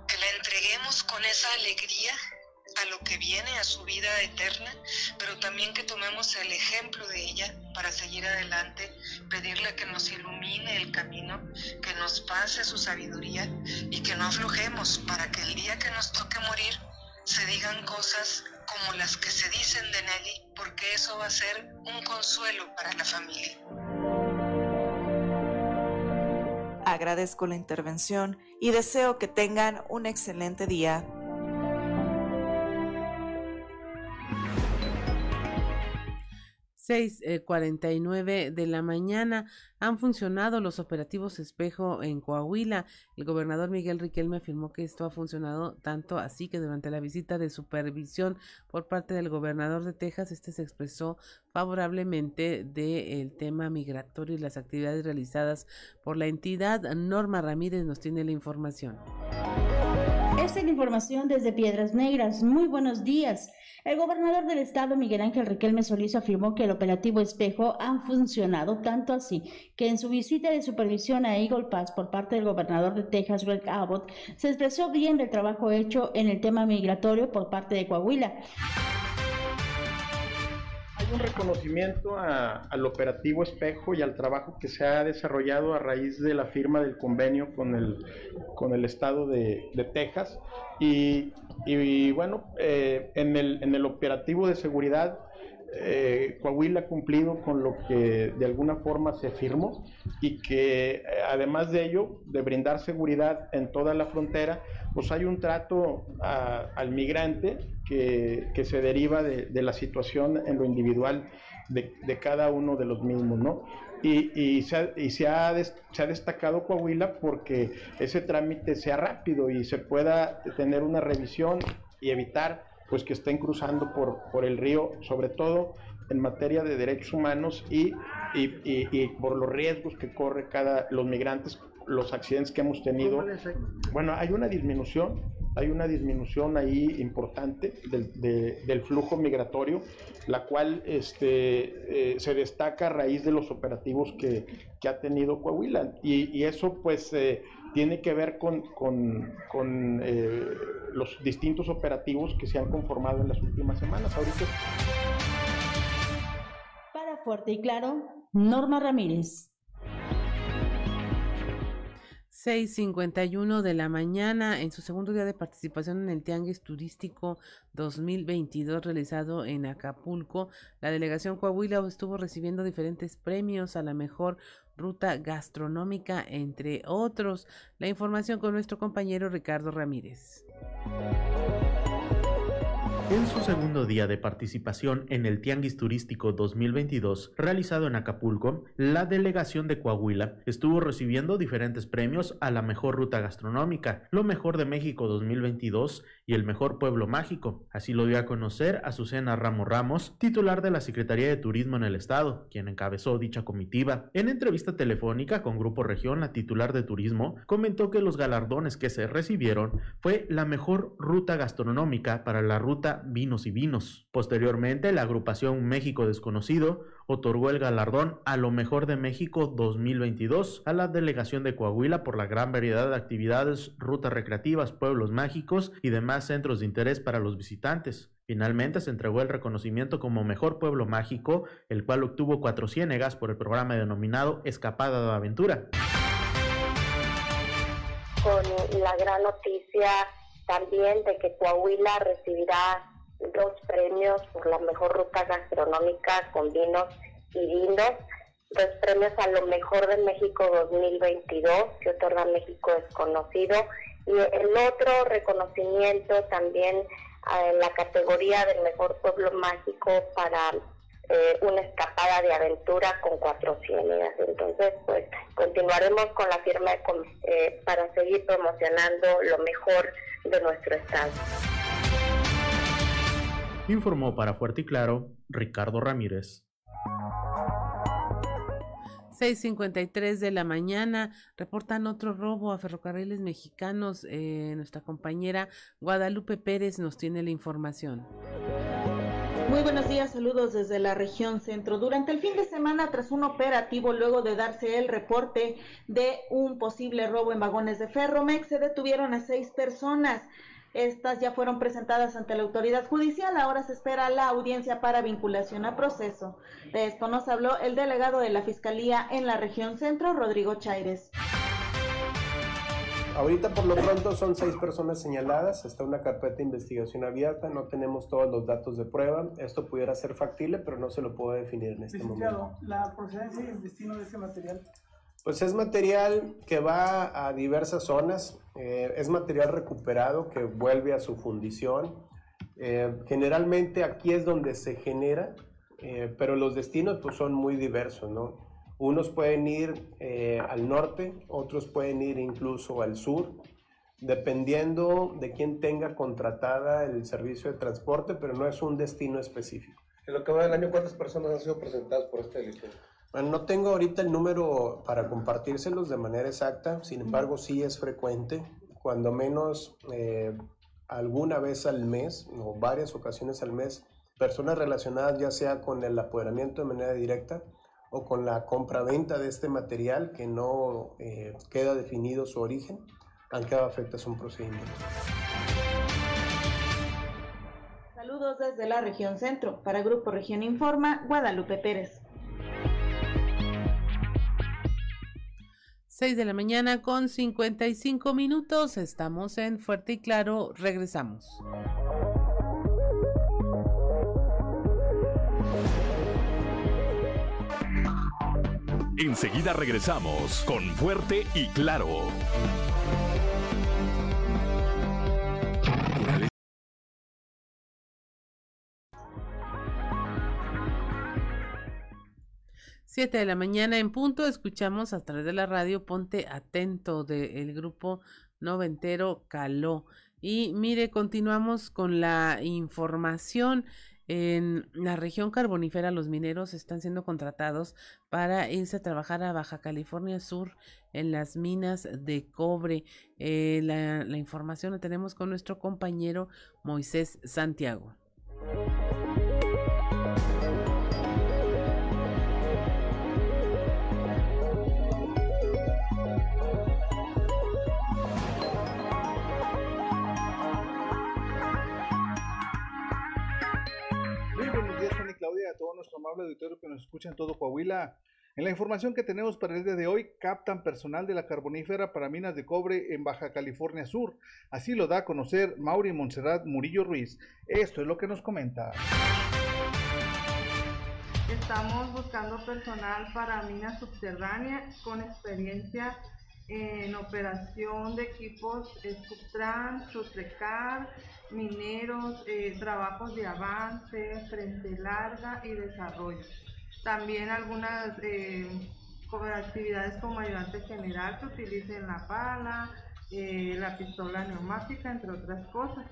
Speaker 20: Que la entreguemos con esa alegría a lo que viene, a su vida eterna, pero también que tomemos el ejemplo de ella para seguir adelante, pedirle que nos ilumine el camino, que nos pase su sabiduría y que no aflojemos para que el día que nos toque morir se digan cosas como las que se dicen de Nelly, porque eso va a ser un consuelo para la familia.
Speaker 19: Agradezco la intervención y deseo que tengan un excelente día.
Speaker 1: 6.49 eh, de la mañana han funcionado los operativos espejo en Coahuila. El gobernador Miguel Riquelme afirmó que esto ha funcionado tanto así que durante la visita de supervisión por parte del gobernador de Texas, este se expresó favorablemente del tema migratorio y las actividades realizadas por la entidad. Norma Ramírez nos tiene la información.
Speaker 21: Esta es la información desde Piedras Negras. Muy buenos días. El gobernador del estado, Miguel Ángel Riquelme Solís, afirmó que el operativo Espejo ha funcionado tanto así que en su visita de supervisión a Eagle Pass por parte del gobernador de Texas, Greg Abbott, se expresó bien del trabajo hecho en el tema migratorio por parte de Coahuila
Speaker 22: un reconocimiento al operativo espejo y al trabajo que se ha desarrollado a raíz de la firma del convenio con el, con el estado de, Texas. Y, bueno, eh, en, el, en el operativo de seguridad, eh, Coahuila ha cumplido con lo que de alguna forma se firmó y que eh, además de ello, de brindar seguridad en toda la frontera, pues hay un trato al migrante que, se deriva de, la situación en lo individual de, cada uno de los mismos, ¿no? Y, se, ha, se, ha destacado Coahuila porque ese trámite sea rápido y se pueda tener una revisión y evitar pues que estén cruzando por, por el río, sobre todo en materia de derechos humanos y, y, por los riesgos que corre cada los migrantes los accidentes que hemos tenido. Bueno, hay una disminución, hay una disminución ahí importante del, flujo migratorio, la cual este, eh, se destaca a raíz de los operativos que, ha tenido Coahuila. Y, eso pues eh, tiene que ver con, con, eh, los distintos operativos que se han conformado en las últimas semanas. Ahorita...
Speaker 21: Para Fuerte y Claro, Norma Ramírez.
Speaker 1: 6:51 de la mañana en su segundo día de participación en el Tianguis Turístico 2022 realizado en Acapulco. La delegación Coahuila estuvo recibiendo diferentes premios a la mejor ruta gastronómica, entre otros. La información con nuestro compañero Ricardo Ramírez.
Speaker 6: En su segundo día de participación en el Tianguis Turístico 2022 realizado en Acapulco, la delegación de Coahuila estuvo recibiendo diferentes premios a la mejor ruta gastronómica, lo mejor de México 2022 y el mejor pueblo mágico. Así lo dio a conocer Azucena Ramos Ramos, titular de la Secretaría de Turismo en el Estado, quien encabezó dicha comitiva. En entrevista telefónica con Grupo Región, la titular de Turismo comentó que los galardones que se recibieron fue la mejor ruta gastronómica para la ruta Vinos y Vinos. Posteriormente, la agrupación México Desconocido otorgó el galardón a lo mejor de México 2022 a la delegación de Coahuila por la gran variedad de actividades, rutas recreativas, pueblos mágicos y demás centros de interés para los visitantes. Finalmente se entregó el reconocimiento como mejor pueblo mágico, el cual obtuvo cuatro ciénegas por el programa denominado Escapada de Aventura.
Speaker 23: Con la gran noticia también de que Coahuila recibirá dos premios por la mejor ruta gastronómica con vinos y vinos, dos premios a lo mejor de México 2022 que otorga México Desconocido y el otro reconocimiento también en la categoría del mejor pueblo mágico para eh, una escapada de aventura con cuatro ciénegas. Entonces, pues continuaremos con la firma eh, para seguir promocionando lo mejor de nuestro estado.
Speaker 6: Informó para Fuerte y Claro Ricardo Ramírez.
Speaker 1: 6.53 de la mañana reportan otro robo a ferrocarriles mexicanos. Eh, nuestra compañera Guadalupe Pérez nos tiene la información.
Speaker 8: Muy buenos días, saludos desde la región centro. Durante el fin de semana, tras un operativo, luego de darse el reporte de un posible robo en vagones de Ferromex, se detuvieron a seis personas. Estas ya fueron presentadas ante la autoridad judicial. Ahora se espera la audiencia para vinculación a proceso. De esto nos habló el delegado de la Fiscalía en la región centro, Rodrigo Chaires.
Speaker 24: Ahorita por lo pronto son seis personas señaladas, está una carpeta de investigación abierta, no tenemos todos los datos de prueba, esto pudiera ser factible, pero no se lo puedo definir en este momento.
Speaker 25: ¿La procedencia y el destino de ese material?
Speaker 24: Pues es material que va a diversas zonas, eh, es material recuperado que vuelve a su fundición. Eh, generalmente aquí es donde se genera, eh, pero los destinos pues son muy diversos, ¿no? Unos pueden ir al norte, otros pueden ir incluso al sur, dependiendo de quién tenga contratada el servicio de transporte, pero no es un destino específico.
Speaker 25: En lo que va del año, ¿cuántas personas han sido presentadas por este delito?
Speaker 24: Bueno, no tengo ahorita el número para compartírselos de manera exacta, sin embargo sí es frecuente, cuando menos eh, alguna vez al mes o varias ocasiones al mes, personas relacionadas ya sea con el apoderamiento de manera directa o con la compra-venta de este material que no eh, queda definido su origen, han quedado afectas a un procedimiento.
Speaker 8: Saludos desde la región centro. Para Grupo Región Informa, Guadalupe Pérez.
Speaker 1: 6 de la mañana con 55 minutos. Estamos en Fuerte y Claro. Regresamos.
Speaker 2: Enseguida regresamos con Fuerte y Claro.
Speaker 1: 7 de la mañana en punto escuchamos a través de la radio Ponte Atento del grupo noventero Caló. Y mire, continuamos con la información. En la región carbonífera los mineros están siendo contratados para irse a trabajar a Baja California Sur en las minas de cobre. Eh, la, la información la tenemos con nuestro compañero Moisés Santiago.
Speaker 10: A todo nuestro amable auditorio que nos escucha en todo Coahuila. En la información que tenemos para el día de hoy, captan personal de la carbonífera para minas de cobre en Baja California Sur. Así lo da a conocer Mauri Montserrat Murillo Ruiz. Esto es lo que nos comenta.
Speaker 26: Estamos buscando personal para minas subterráneas con experiencia en operación de equipos Subtran, Sutrecar, mineros, eh, trabajos de avance, frente larga y desarrollo. También algunas eh, actividades como ayudante general que utilicen la pala, eh, la pistola neumática, entre otras cosas.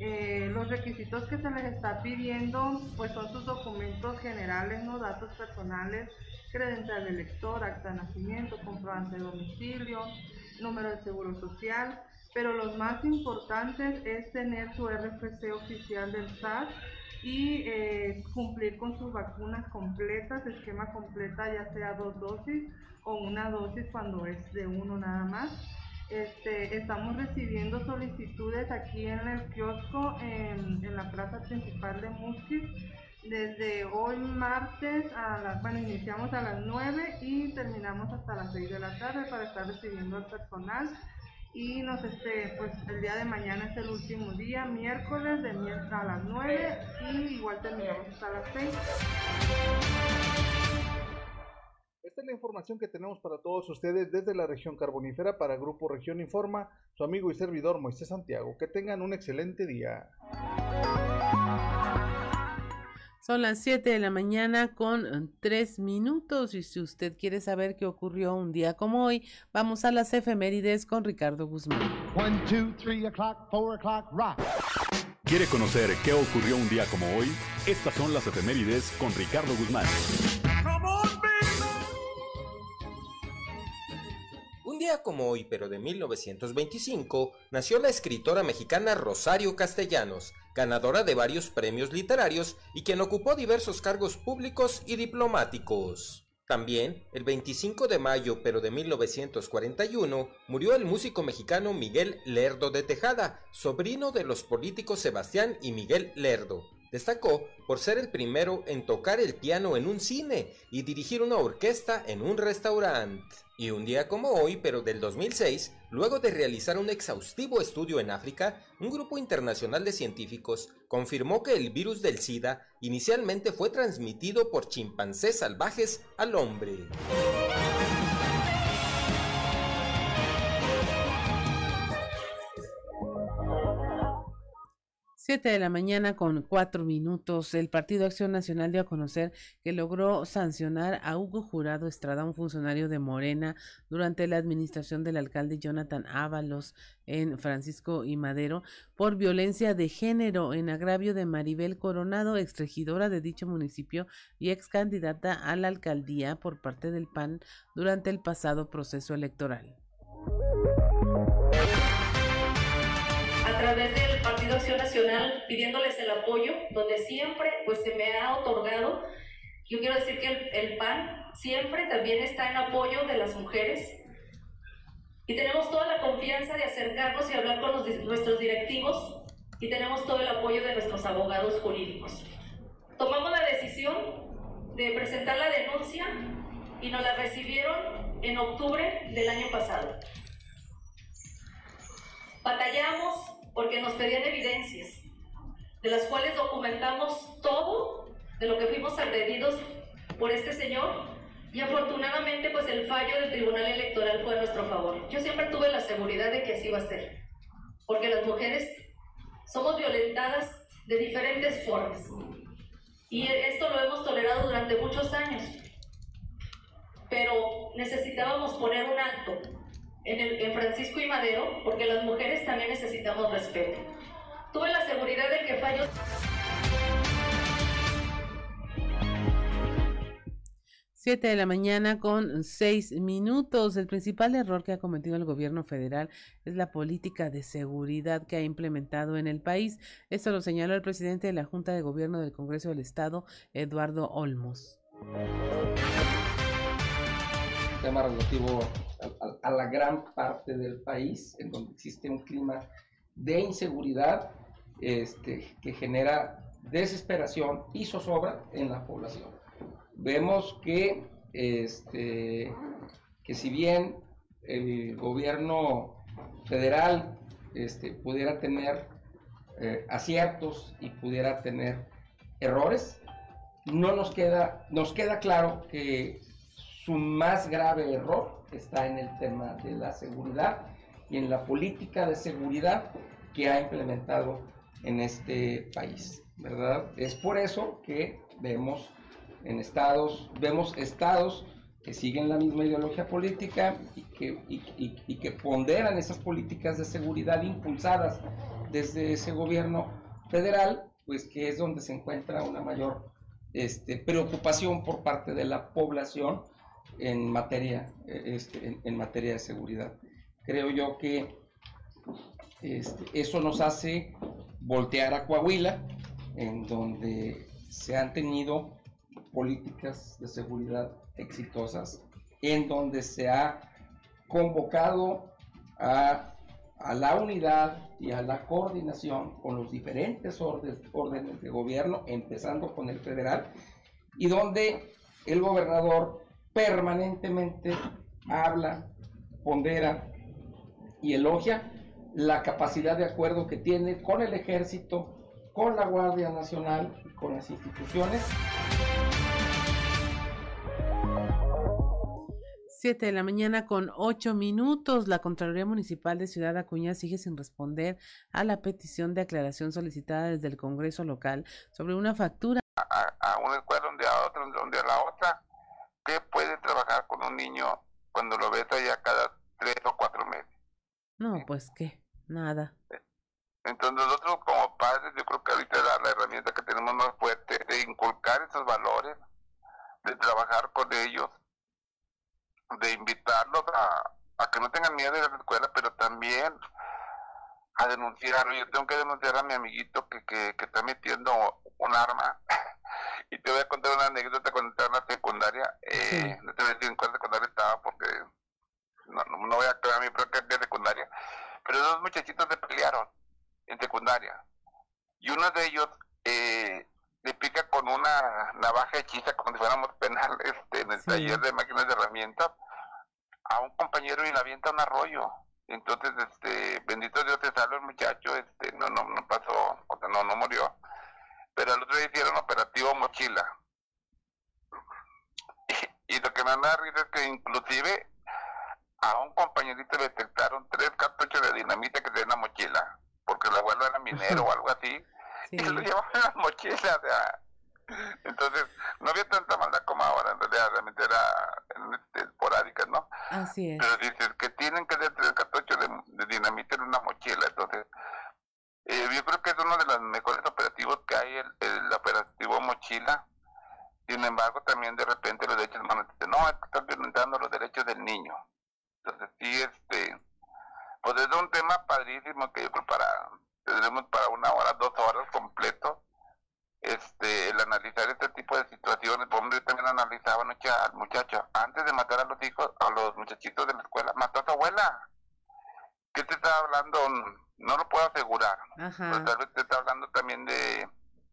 Speaker 26: Eh, los requisitos que se les está pidiendo pues son sus documentos generales, no datos personales, credencial de lector, acta de nacimiento, comprobante de domicilio, número de seguro social, pero los más importantes es tener su RFC oficial del SAT y eh, cumplir con sus vacunas completas, esquema completa, ya sea dos dosis o una dosis cuando es de uno nada más. Este, estamos recibiendo solicitudes aquí en el kiosco en, la plaza principal de Musquis desde hoy martes bueno, iniciamos a las 9 y terminamos hasta las 6 de la tarde para estar recibiendo al personal y nos este pues el día de mañana es el último día, miércoles de miércoles a las 9 y igual terminamos hasta las 6.
Speaker 10: Esta es la información que tenemos para todos ustedes desde la región carbonífera para Grupo Región Informa, su amigo y servidor Moisés Santiago. Que tengan un excelente día.
Speaker 1: Son las 7 de la mañana con 3 minutos y si usted quiere saber qué ocurrió un día como hoy, vamos a las efemérides con Ricardo Guzmán.
Speaker 2: One, two, three o'clock, four o'clock, rock. ¿Quiere conocer qué ocurrió un día como hoy? Estas son las efemérides con Ricardo Guzmán.
Speaker 27: Como hoy, pero de 1925, nació la escritora mexicana Rosario Castellanos, ganadora de varios premios literarios y quien ocupó diversos cargos públicos y diplomáticos. También, el 25 de mayo pero de 1941, murió el músico mexicano Miguel Lerdo de Tejada, sobrino de los políticos Sebastián y Miguel Lerdo. Destacó por ser el primero en tocar el piano en un cine y dirigir una orquesta en un restaurante. Y un día como hoy, pero del 2006, luego de realizar un exhaustivo estudio en África, un grupo internacional de científicos confirmó que el virus del SIDA inicialmente fue transmitido por chimpancés salvajes al hombre.
Speaker 1: 7 de la mañana con cuatro minutos. El Partido Acción Nacional dio a conocer que logró sancionar a Hugo Jurado Estrada, un funcionario de Morena, durante la administración del alcalde Jonathan Ábalos en Francisco y Madero, por violencia de género en agravio de Maribel Coronado, exregidora de dicho municipio y ex candidata a la alcaldía por parte del PAN durante el pasado proceso electoral.
Speaker 28: Nacional pidiéndoles el apoyo, donde siempre pues se me ha otorgado. Yo quiero decir que el, el PAN siempre también está en apoyo de las mujeres y tenemos toda la confianza de acercarnos y hablar con los, nuestros directivos y tenemos todo el apoyo de nuestros abogados jurídicos. Tomamos la decisión de presentar la denuncia y nos la recibieron en octubre del año pasado. Batallamos porque nos pedían evidencias, de las cuales documentamos todo de lo que fuimos agredidos por este señor. Y afortunadamente pues el fallo del Tribunal Electoral fue a nuestro favor. Yo siempre tuve la seguridad de que así iba a ser, porque las mujeres somos violentadas de diferentes formas. Y esto lo hemos tolerado durante muchos años, pero necesitábamos poner un alto en, Francisco y Madero, porque las mujeres también necesitamos respeto. Tuve la seguridad de que fallos...
Speaker 1: Siete de la mañana con seis minutos. El principal error que ha cometido el gobierno federal es la política de seguridad que ha implementado en el país. Esto lo señaló el presidente de la Junta de Gobierno del Congreso del Estado, Eduardo Olmos.
Speaker 29: Tema relativo a, la gran parte del país en donde existe un clima de inseguridad este, que genera desesperación y zozobra en la población. Vemos que este, que si bien el gobierno federal este, pudiera tener eh, aciertos y pudiera tener errores, no nos queda, nos queda claro que su más grave error está en el tema de la seguridad y en la política de seguridad que ha implementado en este país, ¿verdad? Es por eso que vemos en estados, vemos estados que siguen la misma ideología política y que, ponderan esas políticas de seguridad impulsadas desde ese gobierno federal, pues que es donde se encuentra una mayor este, preocupación por parte de la población en materia, este, en, materia de seguridad. Creo yo que este, eso nos hace voltear a Coahuila, en donde se han tenido políticas de seguridad exitosas, en donde se ha convocado a, la unidad y a la coordinación con los diferentes órdenes de gobierno, empezando con el federal, y donde el gobernador permanentemente habla, pondera y elogia la capacidad de acuerdo que tiene con el ejército, con la Guardia Nacional y con las instituciones.
Speaker 1: 7 de la mañana con 8 minutos. La Contraloría Municipal de Ciudad Acuña sigue sin responder a la petición de aclaración solicitada desde el Congreso local sobre una factura.
Speaker 30: A, una escuela donde a otra, donde a la otra. ¿Qué puede trabajar con un niño cuando lo ves allá cada tres o cuatro meses?
Speaker 1: No, pues qué, nada.
Speaker 30: Entonces nosotros como padres yo creo que ahorita la, la herramienta que tenemos más fuerte de inculcar esos valores, de trabajar con ellos, de invitarlos a, que no tengan miedo de ir a la escuela, pero también a denunciarlo. Yo tengo que denunciar a mi amiguito que, que, está metiendo un arma. y te voy a contar una anécdota cuando estaba en la secundaria. Eh, No te voy a decir en cuál secundaria estaba porque no, no, voy a aclarar mi propia secundaria. Pero dos muchachitos se pelearon en secundaria. Y uno de ellos eh, le pica con una navaja hechiza como si fuéramos penal este, en el taller de máquinas de herramientas a un compañero y le avienta un arroyo. Entonces, este, bendito Dios te salve el muchacho, este, no, no, no pasó, o sea, no, no murió. Pero al otro día hicieron operativo mochila. Y, lo que me da risa es que inclusive a un compañerito le detectaron tres cartuchos de dinamita que tenía en la mochila, porque el abuelo era minero o algo así y lo llevaban en las mochilas. Entonces, no había tanta maldad como ahora, en realidad, realmente era esporádica, ¿no?
Speaker 1: Así es.
Speaker 30: Pero dices que tienen que ser tres cartuchos de, de dinamita en una mochila, entonces, eh, yo creo que es uno de los mejores operativos que hay, el, el operativo mochila. Sin embargo, también de repente los derechos humanos dicen, no, es que están violentando los derechos del niño. Entonces, sí, este, pues es un tema padrísimo que yo creo para tendremos para una hora, dos horas completo, este, el analizar este tipo de situaciones. Por ejemplo, yo también analizaba anoche al muchacho, antes de matar a los hijos, a los muchachitos de la escuela, mató a su abuela. ¿Qué te está hablando? No lo puedo asegurar. Pero tal vez te está hablando también de,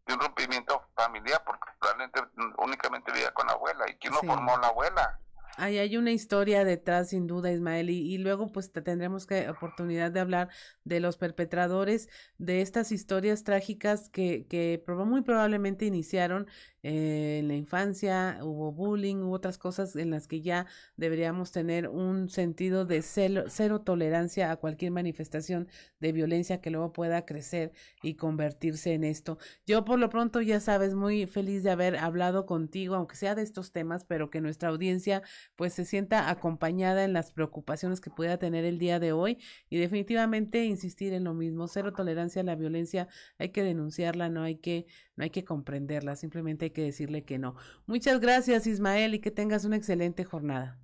Speaker 30: un rompimiento familiar, porque probablemente únicamente vivía con la abuela. ¿Y quién lo formó la abuela?
Speaker 1: Ahí hay una historia detrás, sin duda, Ismael, y, luego pues tendremos que oportunidad de hablar de los perpetradores de estas historias trágicas que, que muy probablemente iniciaron eh, en la infancia, hubo bullying, hubo otras cosas en las que ya deberíamos tener un sentido de cero, cero tolerancia a cualquier manifestación de violencia que luego pueda crecer y convertirse en esto. Yo por lo pronto, ya sabes, muy feliz de haber hablado contigo, aunque sea de estos temas, pero que nuestra audiencia pues se sienta acompañada en las preocupaciones que pueda tener el día de hoy y definitivamente insistir en lo mismo, cero tolerancia a la violencia, hay que denunciarla, no hay que no hay que comprenderla, simplemente hay que decirle que no. Muchas gracias Ismael y que tengas una excelente jornada.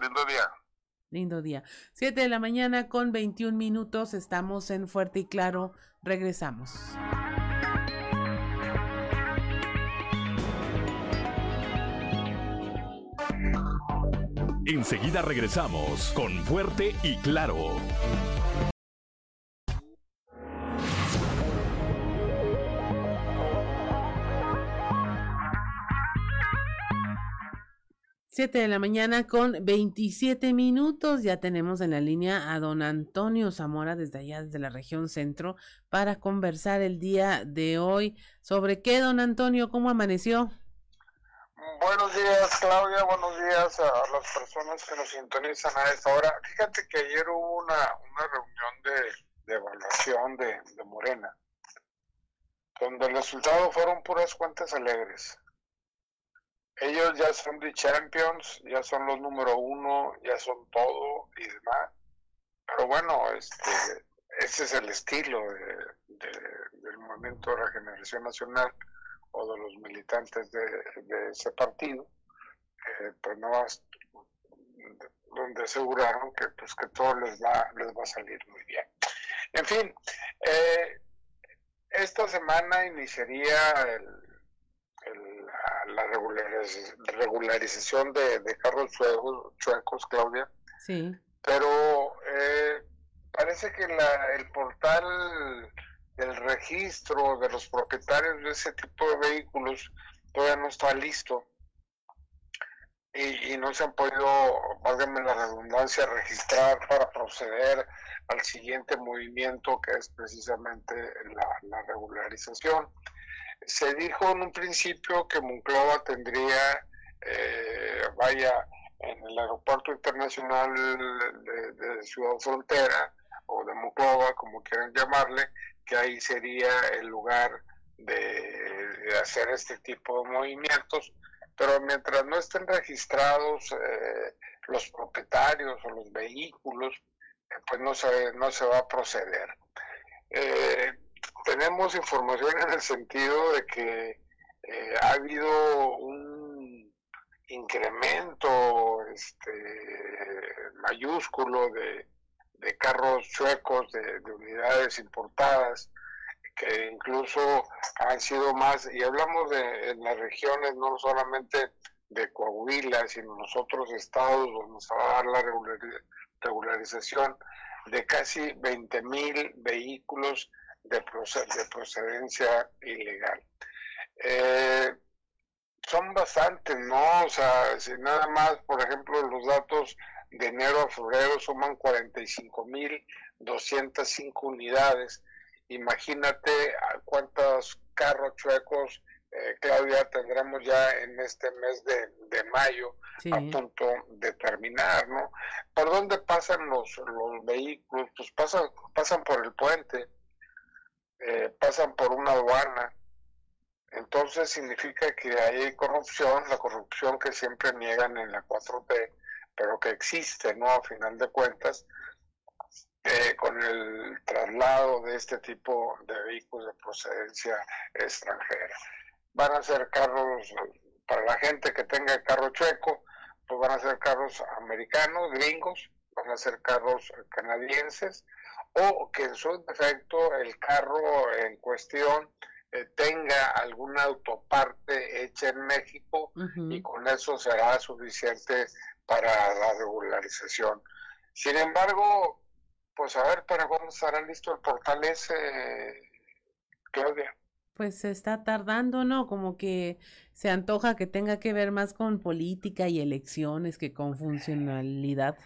Speaker 30: lindo día.
Speaker 1: Lindo día. Siete de la mañana con 21 minutos, estamos en Fuerte y Claro, regresamos.
Speaker 2: Enseguida regresamos con Fuerte y Claro.
Speaker 1: 7 de la mañana con 27 minutos. Ya tenemos en la línea a don Antonio Zamora desde allá, desde la región centro, para conversar el día de hoy. ¿Sobre qué, don Antonio? ¿Cómo amaneció?
Speaker 31: Buenos días, Claudia. Buenos días a las personas que nos sintonizan a esta hora. Fíjate que ayer hubo una, una reunión de, de evaluación de, de Morena, donde el resultado fueron puras cuentas alegres ellos ya son the champions, ya son los número uno, ya son todo y demás. Pero bueno, este, ese es el estilo del movimiento de regeneración nacional o de los militantes de, ese partido, eh, pues no donde aseguraron que pues que todo les va les va a salir muy bien. En fin, eh, esta semana iniciaría el la regularización de, de carros chuecos, Claudia.
Speaker 1: Sí.
Speaker 31: Pero eh, parece que la, el portal del registro de los propietarios de ese tipo de vehículos todavía no está listo. Y, no se han podido, válgame la redundancia, registrar para proceder al siguiente movimiento que es precisamente la regularización. Se dijo en un principio que Monclova tendría, eh, vaya, en el aeropuerto internacional de, Ciudad Frontera o de Monclova, como quieran llamarle, que ahí sería el lugar de, hacer este tipo de movimientos, pero mientras no estén registrados eh, los propietarios o los vehículos, eh, pues no se, no se va a proceder. Eh, tenemos información en el sentido de que ha habido un incremento este, mayúsculo de, carros suecos, de, unidades importadas, que incluso han sido más, y hablamos de en las regiones no solamente de Coahuila, sino en los otros estados donde se va a dar la regularización de casi 20 mil vehículos de, procedencia ilegal. Eh, son bastantes, ¿no? O sea, si nada más, por ejemplo, los datos de enero a febrero suman 45.205 unidades. Imagínate cuántos carros chuecos, eh, Claudia, tendremos ya en este mes de, mayo a punto de terminar, ¿no? ¿Por dónde pasan los, los vehículos? Pues pasan, pasan por el puente eh, pasan por una aduana. Entonces significa que hay corrupción, la corrupción que siempre niegan en la 4T, pero que existe, ¿no? A final de cuentas, eh, con el traslado de este tipo de vehículos de procedencia extranjera. Van a ser carros, para la gente que tenga carro chueco, pues van a ser carros americanos, gringos, van a ser carros canadienses, o que en su defecto el carro en cuestión eh, tenga alguna autoparte hecha en México y con eso será suficiente para la regularización. Sin embargo, pues a ver para cuándo estará listo el portal ese, Claudia.
Speaker 1: Pues se está tardando, ¿no? Como que se antoja que tenga que ver más con política y elecciones que con funcionalidad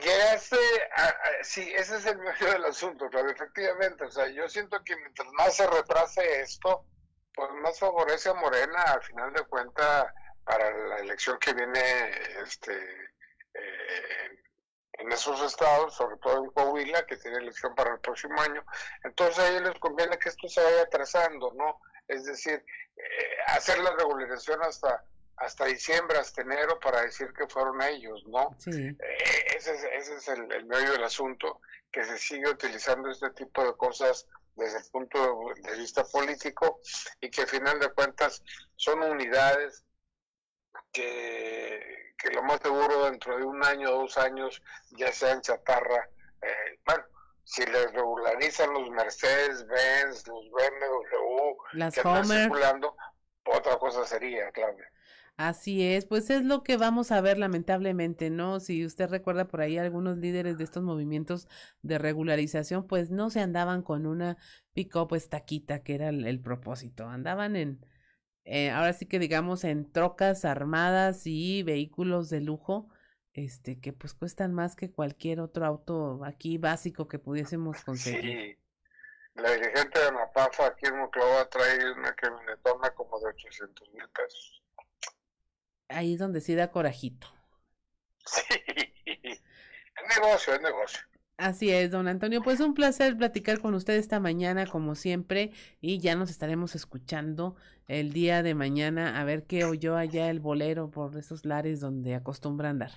Speaker 31: llegaste a, sí, ese es el medio del asunto, pero efectivamente, o sea, yo siento que mientras más se retrase esto, pues más favorece a Morena, al final de cuentas, para la elección que viene este eh, en esos estados, sobre todo en Coahuila, que tiene elección para el próximo año. Entonces a ellos les conviene que esto se vaya atrasando, ¿no? Es decir, eh, hacer la regularización hasta hasta diciembre, hasta enero, para decir que fueron ellos, ¿no?
Speaker 1: Sí.
Speaker 31: Eh, ese es, el, medio del asunto, que se sigue utilizando este tipo de cosas desde el punto de vista político y que al final de cuentas son unidades que, que lo más seguro dentro de un año o dos años ya sean chatarra. Eh, bueno, si les regularizan los Mercedes, Benz, los BMW,
Speaker 1: Las
Speaker 31: que están circulando, otra cosa sería, Claudia.
Speaker 1: Así es, pues es lo que vamos a ver lamentablemente, ¿no? Si usted recuerda por ahí algunos líderes de estos movimientos de regularización, pues no se andaban con una pick-up estaquita, que era el, propósito, andaban en, eh, ahora sí que digamos en trocas armadas y vehículos de lujo, este, que pues cuestan más que cualquier otro auto aquí básico que pudiésemos conseguir.
Speaker 31: Sí. La dirigente de Mapafa aquí en Moclova trae una camionetona como de 800 mil pesos.
Speaker 1: Ahí es donde sí da corajito.
Speaker 31: Sí, es negocio, es negocio.
Speaker 1: Así es, don Antonio. Pues un placer platicar con usted esta mañana, como siempre, y ya nos estaremos escuchando el día de mañana a ver qué oyó allá el bolero por esos lares donde acostumbra andar.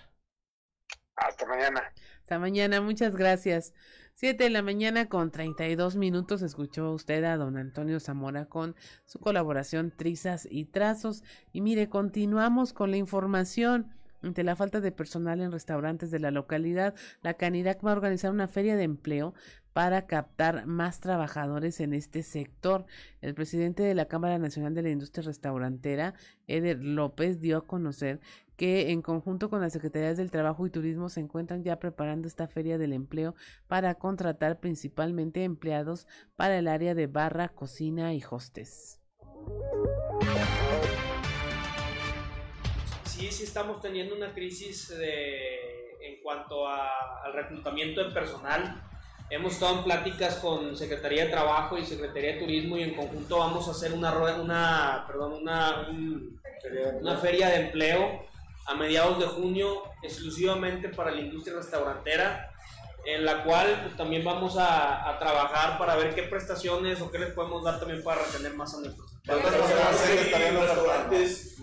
Speaker 31: Hasta mañana.
Speaker 1: Hasta mañana, muchas gracias. Siete de la mañana con treinta y dos minutos escuchó usted a don Antonio Zamora con su colaboración Trizas y Trazos. Y mire, continuamos con la información. Ante la falta de personal en restaurantes de la localidad, la Canirac va a organizar una feria de empleo para captar más trabajadores en este sector. El presidente de la Cámara Nacional de la Industria Restaurantera, Eder López, dio a conocer que en conjunto con las Secretarías del Trabajo y Turismo se encuentran ya preparando esta feria del empleo para contratar principalmente empleados para el área de barra, cocina y hostes.
Speaker 32: Sí, sí estamos teniendo una crisis en cuanto al reclutamiento de personal. Hemos estado en pláticas con Secretaría de Trabajo y Secretaría de Turismo y en conjunto vamos a hacer una, una, perdón, una, una feria de empleo a mediados de junio exclusivamente para la industria restaurantera, en la cual pues, también vamos a, a, trabajar para ver qué prestaciones o qué les podemos dar también para retener más a nuestros
Speaker 33: restaurantes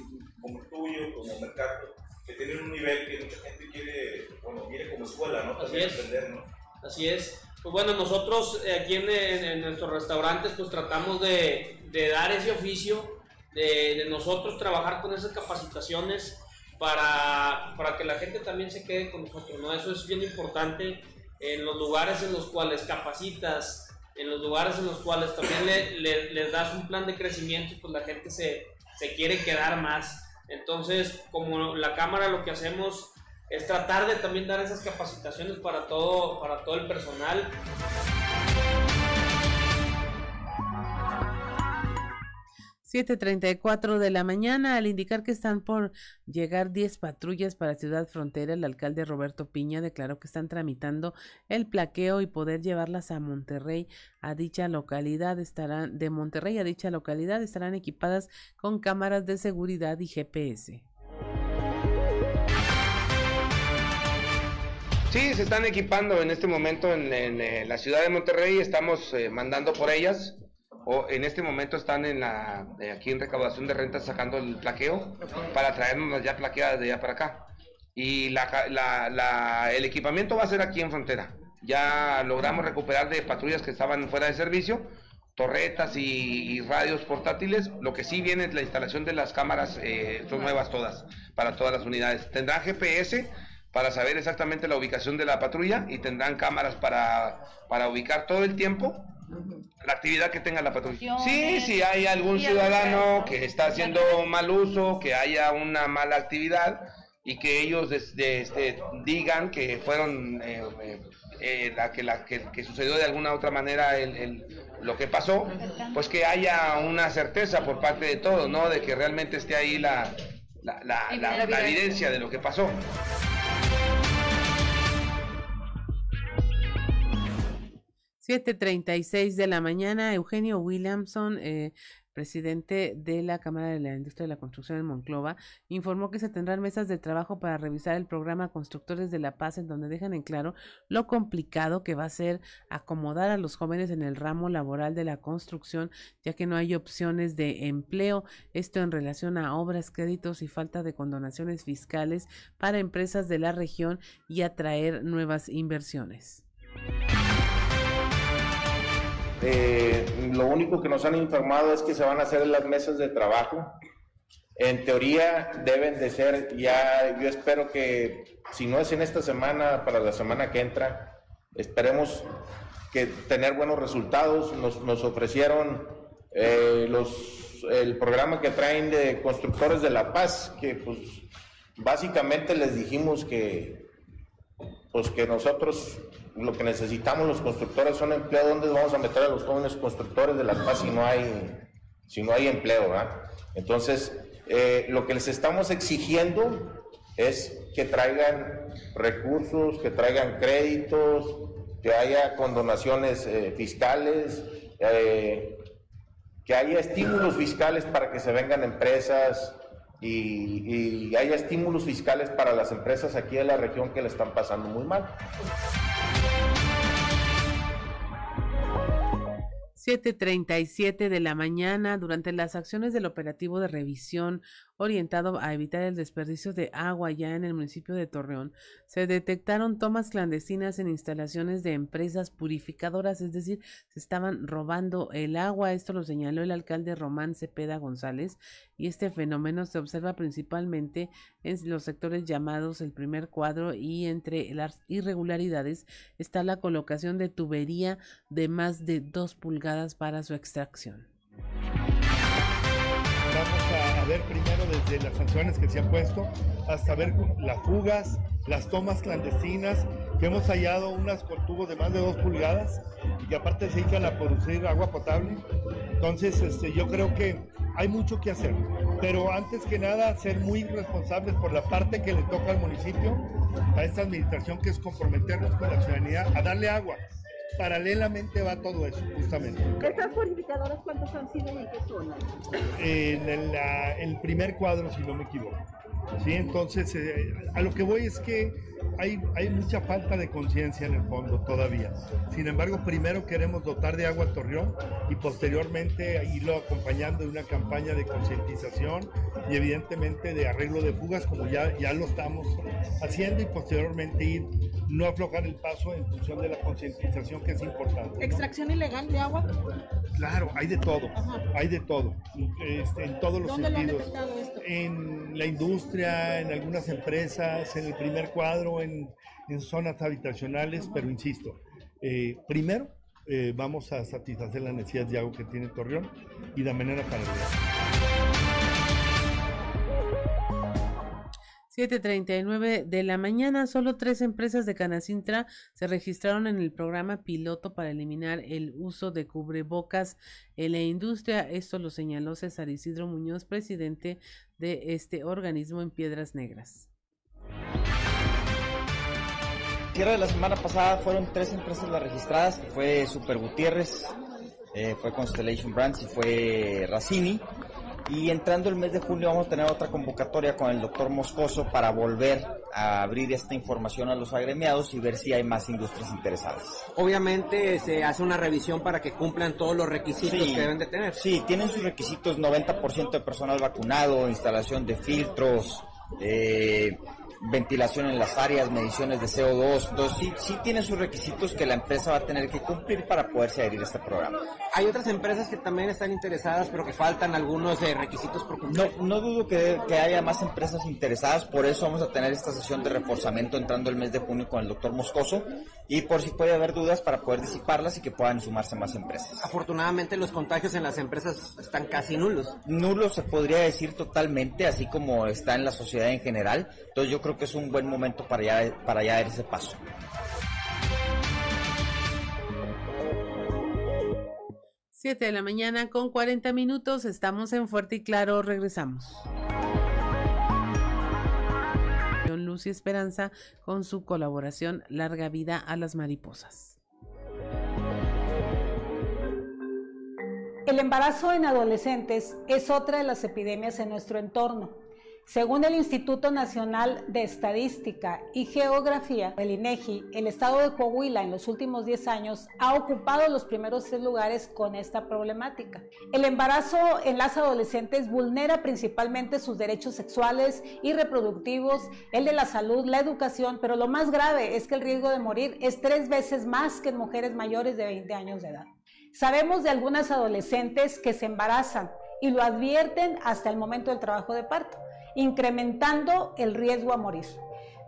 Speaker 33: como el tuyo, como el mercado, que tienen un nivel que mucha gente quiere, bueno, viene como escuela, ¿no?
Speaker 32: Así es. ¿no? Así es. Pues bueno, nosotros eh, aquí en, en, nuestros restaurantes pues tratamos de, de dar ese oficio, de, de nosotros trabajar con esas capacitaciones para, para que la gente también se quede con nosotros, ¿no? Eso es bien importante en los lugares en los cuales capacitas, en los lugares en los cuales también le, les das un plan de crecimiento, pues la gente se, se quiere quedar más. Entonces, como la cámara lo que hacemos es tratar de también dar esas capacitaciones para todo, para todo el personal.
Speaker 1: 7.34 de la mañana, al indicar que están por llegar 10 patrullas para Ciudad Frontera, el alcalde Roberto Piña declaró que están tramitando el plaqueo y poder llevarlas a Monterrey, a dicha localidad estarán, de Monterrey a dicha localidad estarán equipadas con cámaras de seguridad y GPS.
Speaker 34: Sí, se están equipando en este momento en, eh, la ciudad de Monterrey, estamos eh, mandando por ellas o en este momento están en la eh, aquí en recaudación de rentas sacando el plaqueo para traernos ya plaqueadas de allá para acá. Y la, el equipamiento va a ser aquí en frontera. Ya logramos recuperar de patrullas que estaban fuera de servicio, torretas y, radios portátiles. Lo que sí viene es la instalación de las cámaras, eh, son nuevas todas, para todas las unidades. Tendrán GPS para saber exactamente la ubicación de la patrulla y tendrán cámaras para, para ubicar todo el tiempo la actividad que tenga la patrulla. Sí, si hay algún ciudadano que está haciendo mal uso, que haya una mala actividad y que ellos este, digan que fueron eh, eh, eh, la, que, la que, sucedió de alguna otra manera el, lo que pasó, pues que haya una certeza por parte de todos, ¿no? De que realmente esté ahí la, la, la evidencia de lo que pasó.
Speaker 1: 7.36 de la mañana, Eugenio Williamson, eh, presidente de la Cámara de la Industria de la Construcción en Monclova, informó que se tendrán mesas de trabajo para revisar el programa Constructores de la Paz, en donde dejan en claro lo complicado que va a ser acomodar a los jóvenes en el ramo laboral de la construcción, ya que no hay opciones de empleo. Esto en relación a obras, créditos y falta de condonaciones fiscales para empresas de la región y atraer nuevas inversiones.
Speaker 24: Eh, lo único que nos han informado es que se van a hacer las mesas de trabajo. En teoría deben de ser ya, yo espero que si no es en esta semana, para la semana que entra, esperemos que tener buenos resultados. Nos, ofrecieron eh, los, el programa que traen de constructores de La Paz, que pues básicamente les dijimos que pues que nosotros lo que necesitamos los constructores son empleados, ¿dónde vamos a meter a los jóvenes constructores de La Paz si no hay,
Speaker 35: si no hay empleo. Entonces, eh, lo que les estamos exigiendo es que traigan recursos, que traigan créditos, que haya condonaciones eh, fiscales, eh, que haya estímulos fiscales para que se vengan empresas y, y haya estímulos fiscales para las empresas aquí de la región que le están pasando muy mal.
Speaker 1: 7:37 de la mañana, durante las acciones del operativo de revisión orientado a evitar el desperdicio de agua ya en el municipio de Torreón, se detectaron tomas clandestinas en instalaciones de empresas purificadoras, es decir, se estaban robando el agua. Esto lo señaló el alcalde Román Cepeda González y este fenómeno se observa principalmente en los sectores llamados el primer cuadro y entre las irregularidades está la colocación de tubería de más de dos pulgadas para su extracción
Speaker 36: ver primero desde las sanciones que se han puesto hasta ver las fugas, las tomas clandestinas, que hemos hallado unas con tubos de más de dos pulgadas y que aparte se dedican a producir agua potable. Entonces, este, yo creo que hay mucho que hacer, pero antes que nada ser muy responsables por la parte que le toca al municipio, a esta administración, que es comprometernos con la ciudadanía a darle agua paralelamente va todo eso, justamente.
Speaker 37: ¿Estas purificadoras cuántos han sido y en qué zona?
Speaker 36: En el, el primer cuadro, si no me equivoco. Sí, entonces eh, a lo que voy es que hay, hay mucha falta de conciencia en el fondo todavía. Sin embargo, primero queremos dotar de agua a Torreón y posteriormente irlo acompañando de una campaña de concientización y evidentemente de arreglo de fugas como ya, ya lo estamos haciendo y posteriormente ir no aflojar el paso en función de la concientización que es importante.
Speaker 37: ¿Extracción ilegal de agua?
Speaker 36: Claro, hay de todo, hay de todo, este, en todos los sentidos. En la industria, en algunas empresas, en el primer cuadro, en, zonas habitacionales, pero insisto, eh, primero eh, vamos a satisfacer las necesidades de agua que tiene Torreón y de manera paralela.
Speaker 1: 7.39 de la mañana, solo tres empresas de Canacintra se registraron en el programa piloto para eliminar el uso de cubrebocas en la industria. Esto lo señaló César Isidro Muñoz, presidente de este organismo en Piedras Negras.
Speaker 38: Cierre de la semana pasada fueron tres empresas las registradas, fue Super Gutiérrez, eh, fue Constellation Brands y fue Racini. Y entrando el mes de junio vamos a tener otra convocatoria con el doctor Moscoso para volver a abrir esta información a los agremiados y ver si hay más industrias interesadas.
Speaker 39: Obviamente se hace una revisión para que cumplan todos los requisitos que deben de tener.
Speaker 38: Sí, tienen sus requisitos 90% de personal vacunado, instalación de filtros, eh, ventilación en las áreas, mediciones de CO2. Entonces, sí, sí tiene sus requisitos que la empresa va a tener que cumplir para poderse adherir a este programa.
Speaker 39: Hay otras empresas que también están interesadas, pero que faltan algunos eh, requisitos por cumplir.
Speaker 38: No, no dudo que, que, haya más empresas interesadas, por eso vamos a tener esta sesión de reforzamiento entrando el mes de junio con el doctor Moscoso y por si puede haber dudas para poder disiparlas y que puedan sumarse más empresas.
Speaker 39: Afortunadamente los contagios en las empresas están casi nulos.
Speaker 38: Nulos se podría decir totalmente, así como está en la sociedad en general. Entonces yo creo que es un buen momento para ya, para ya dar ese paso.
Speaker 1: Siete de la mañana con 40 minutos, estamos en Fuerte y Claro, regresamos. Luz y Esperanza con su colaboración Larga Vida a las Mariposas.
Speaker 37: El embarazo en adolescentes es otra de las epidemias en nuestro entorno. Según el Instituto Nacional de Estadística y Geografía, el INEGI, el estado de Coahuila en los últimos 10 años ha ocupado los primeros tres lugares con esta problemática. El embarazo en las adolescentes vulnera principalmente sus derechos sexuales y reproductivos, el de la salud, la educación, pero lo más grave es que el riesgo de morir es tres veces más que en mujeres mayores de 20 años de edad. Sabemos de algunas adolescentes que se embarazan y lo advierten hasta el momento del trabajo de parto incrementando el riesgo a morir.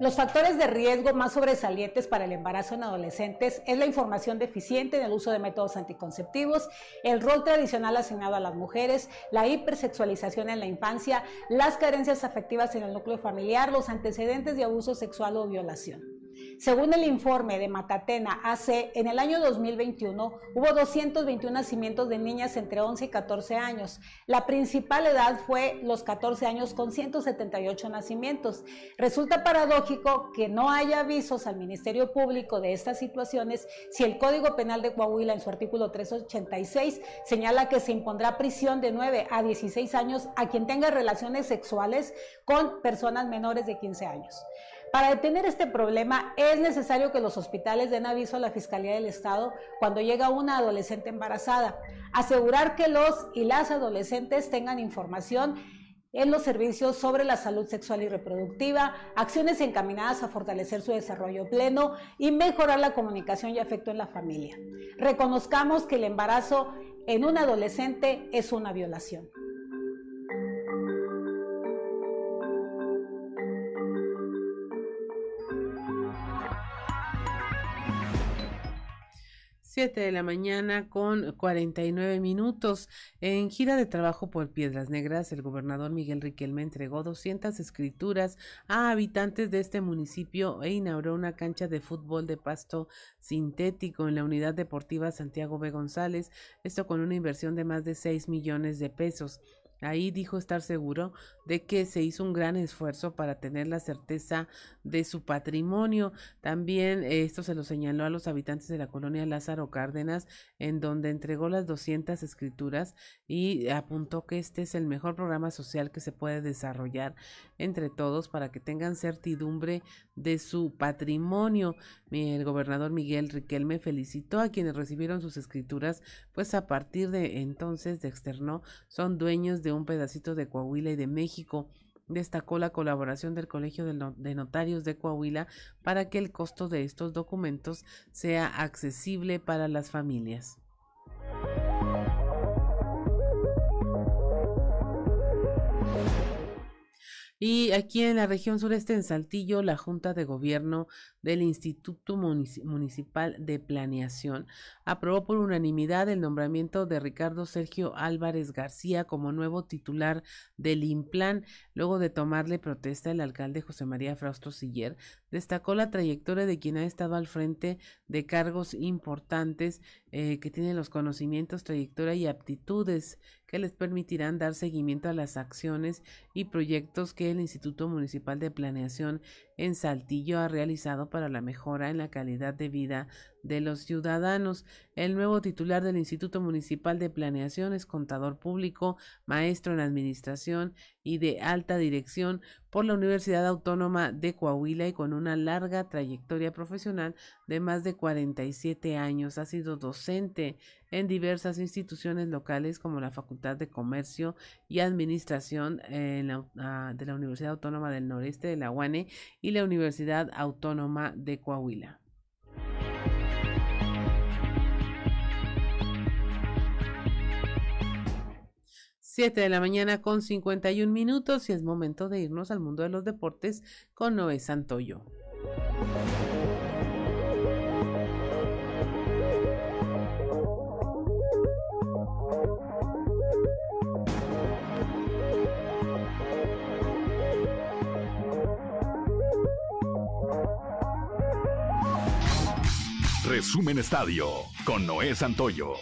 Speaker 37: Los factores de riesgo más sobresalientes para el embarazo en adolescentes es la información deficiente en el uso de métodos anticonceptivos, el rol tradicional asignado a las mujeres, la hipersexualización en la infancia, las carencias afectivas en el núcleo familiar, los antecedentes de abuso sexual o violación. Según el informe de Matatena AC, en el año 2021 hubo 221 nacimientos de niñas entre 11 y 14 años. La principal edad fue los 14 años con 178 nacimientos. Resulta paradójico que no haya avisos al Ministerio Público de estas situaciones si el Código Penal de Coahuila en su artículo 386 señala que se impondrá prisión de 9 a 16 años a quien tenga relaciones sexuales con personas menores de 15 años. Para detener este problema es necesario que los hospitales den aviso a la Fiscalía del Estado cuando llega una adolescente embarazada, asegurar que los y las adolescentes tengan información en los servicios sobre la salud sexual y reproductiva, acciones encaminadas a fortalecer su desarrollo pleno y mejorar la comunicación y afecto en la familia. Reconozcamos que el embarazo en un adolescente es una violación.
Speaker 1: 7 de la mañana con 49 minutos. En gira de trabajo por Piedras Negras, el gobernador Miguel Riquelme entregó 200 escrituras a habitantes de este municipio e inauguró una cancha de fútbol de pasto sintético en la unidad deportiva Santiago B. González, esto con una inversión de más de 6 millones de pesos. Ahí dijo estar seguro de que se hizo un gran esfuerzo para tener la certeza de su patrimonio. También esto se lo señaló a los habitantes de la colonia Lázaro Cárdenas, en donde entregó las 200 escrituras y apuntó que este es el mejor programa social que se puede desarrollar entre todos para que tengan certidumbre de su patrimonio. El gobernador Miguel Riquelme felicitó a quienes recibieron sus escrituras, pues a partir de entonces de externó son dueños de un pedacito de Coahuila y de México. Destacó la colaboración del Colegio de Notarios de Coahuila para que el costo de estos documentos sea accesible para las familias. Y aquí en la región sureste, en Saltillo, la Junta de Gobierno del Instituto Municipal de Planeación aprobó por unanimidad el nombramiento de Ricardo Sergio Álvarez García como nuevo titular del IMPLAN, luego de tomarle protesta el alcalde José María Frausto Siller, destacó la trayectoria de quien ha estado al frente de cargos importantes eh, que tienen los conocimientos, trayectoria y aptitudes que les permitirán dar seguimiento a las acciones y proyectos que el Instituto Municipal de Planeación en Saltillo ha realizado para la mejora en la calidad de vida de los ciudadanos. El nuevo titular del Instituto Municipal de Planeación es contador público, maestro en administración y de alta dirección por la Universidad Autónoma de Coahuila y con una larga trayectoria profesional de más de 47 años. Ha sido docente en diversas instituciones locales como la Facultad de Comercio y Administración ah, de la Universidad Autónoma del Noreste de la UANE y la Universidad Autónoma de Coahuila. 7 de la mañana con 51 minutos y es momento de irnos al mundo de los deportes con Noé Santoyo.
Speaker 2: Resumen Estadio con Noé Santoyo.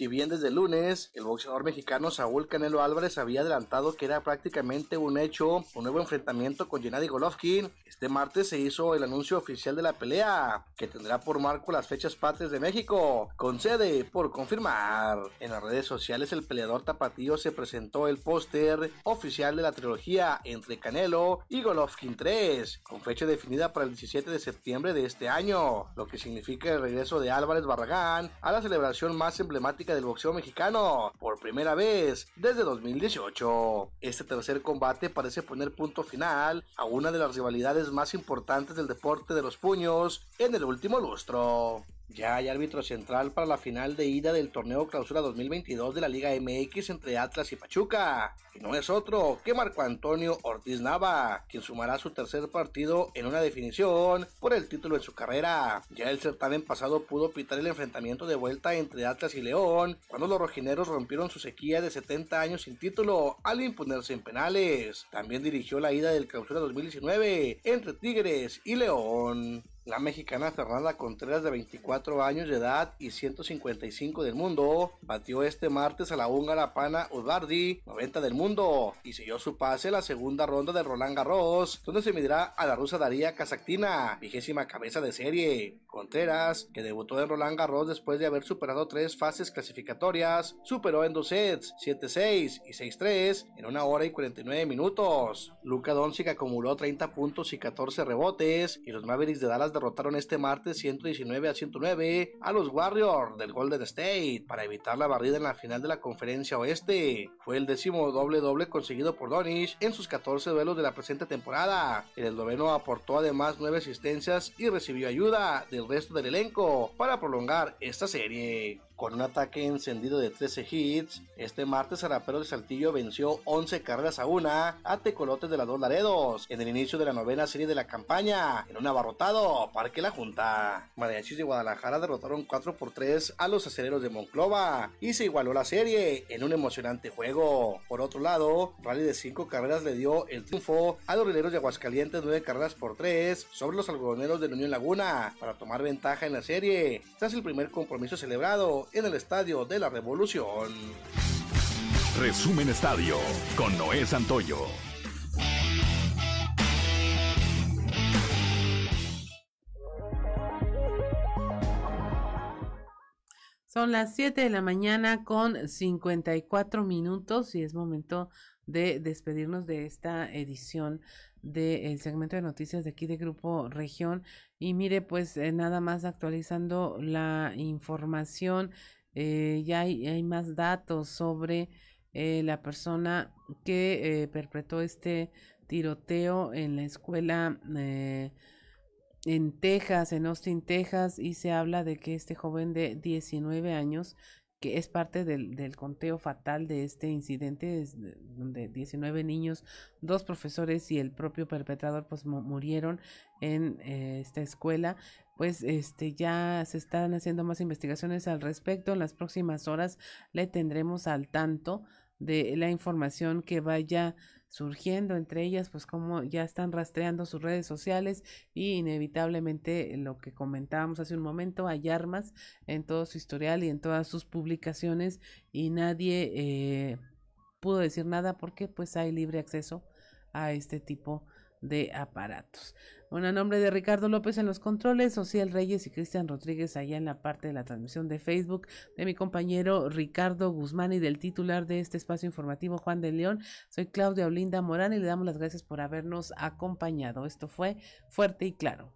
Speaker 40: Si bien desde lunes el boxeador mexicano Saúl Canelo Álvarez había adelantado que era prácticamente un hecho un nuevo enfrentamiento con Gennady Golovkin, este martes se hizo el anuncio oficial de la pelea, que tendrá por marco las fechas patrias de México, con sede por confirmar. En las redes sociales el peleador tapatío se presentó el póster oficial de la trilogía entre Canelo y Golovkin 3, con fecha definida para el 17 de septiembre de este año, lo que significa el regreso de Álvarez Barragán a la celebración más emblemática del boxeo mexicano por primera vez desde 2018. Este tercer combate parece poner punto final a una de las rivalidades más importantes del deporte de los puños en el último lustro. Ya hay árbitro central para la final de ida del torneo Clausura 2022 de la Liga MX entre Atlas y Pachuca. Y no es otro que Marco Antonio Ortiz Nava, quien sumará su tercer partido en una definición por el título en su carrera. Ya el certamen pasado pudo pitar el enfrentamiento de vuelta entre Atlas y León, cuando los rojineros rompieron su sequía de 70 años sin título al imponerse en penales. También dirigió la ida del Clausura 2019 entre Tigres y León. La mexicana Fernanda Contreras de 24 años de edad y 155 del mundo batió este martes a la húngara Pana Udvardi, 90 del mundo, y siguió su pase a la segunda ronda de Roland Garros, donde se medirá a la rusa Daria Kazaktina, vigésima cabeza de serie. Contreras, que debutó en Roland Garros después de haber superado tres fases clasificatorias, superó en dos sets, 7-6 y 6-3 en una hora y 49 minutos. Luka Doncic acumuló 30 puntos y 14 rebotes, y los Mavericks de Dallas derrotaron este martes 119 a 109 a los Warriors del Golden State para evitar la barrida en la final de la conferencia oeste. Fue el décimo doble doble conseguido por Donish en sus 14 duelos de la presente temporada. El esloveno aportó además 9 asistencias y recibió ayuda del resto del elenco para prolongar esta serie. Con un ataque encendido de 13 hits, este martes Arapero de Saltillo venció 11 carreras a una a Tecolotes de las Dos Laredos en el inicio de la novena serie de la campaña, en un abarrotado Parque La Junta. Mariachis de Guadalajara derrotaron 4 por 3 a los aceleros de Monclova y se igualó la serie en un emocionante juego. Por otro lado, Rally de 5 carreras le dio el triunfo a los rileros de Aguascalientes 9 carreras por 3 sobre los algodoneros de Unión Laguna para tomar ventaja en la serie tras el primer compromiso celebrado en el Estadio de la Revolución.
Speaker 2: Resumen Estadio con Noé Santoyo.
Speaker 1: Son las 7 de la mañana con 54 minutos y es momento de despedirnos de esta edición del segmento de noticias de aquí de Grupo Región. Y mire, pues eh, nada más actualizando la información, eh, ya hay, más datos sobre eh, la persona que perpetró este tiroteo en la escuela en Texas, en Austin, Texas, y se habla de que este joven de 19 años que es parte del, conteo fatal de este incidente, donde 19 niños, dos profesores y el propio perpetrador pues murieron en eh, esta escuela. Pues este ya se están haciendo más investigaciones al respecto. En las próximas horas le tendremos al tanto de la información que vaya surgiendo entre ellas, pues como ya están rastreando sus redes sociales y inevitablemente lo que comentábamos hace un momento, hay armas en todo su historial y en todas sus publicaciones y nadie eh, pudo decir nada porque pues hay libre acceso a este tipo de aparatos. Bueno, a nombre de Ricardo López en los controles, Ociel Reyes y Cristian Rodríguez allá en la parte de la transmisión de Facebook, de mi compañero Ricardo Guzmán y del titular de este espacio informativo, Juan de León. Soy Claudia Olinda Morán y le damos las gracias por habernos acompañado. Esto fue Fuerte y Claro.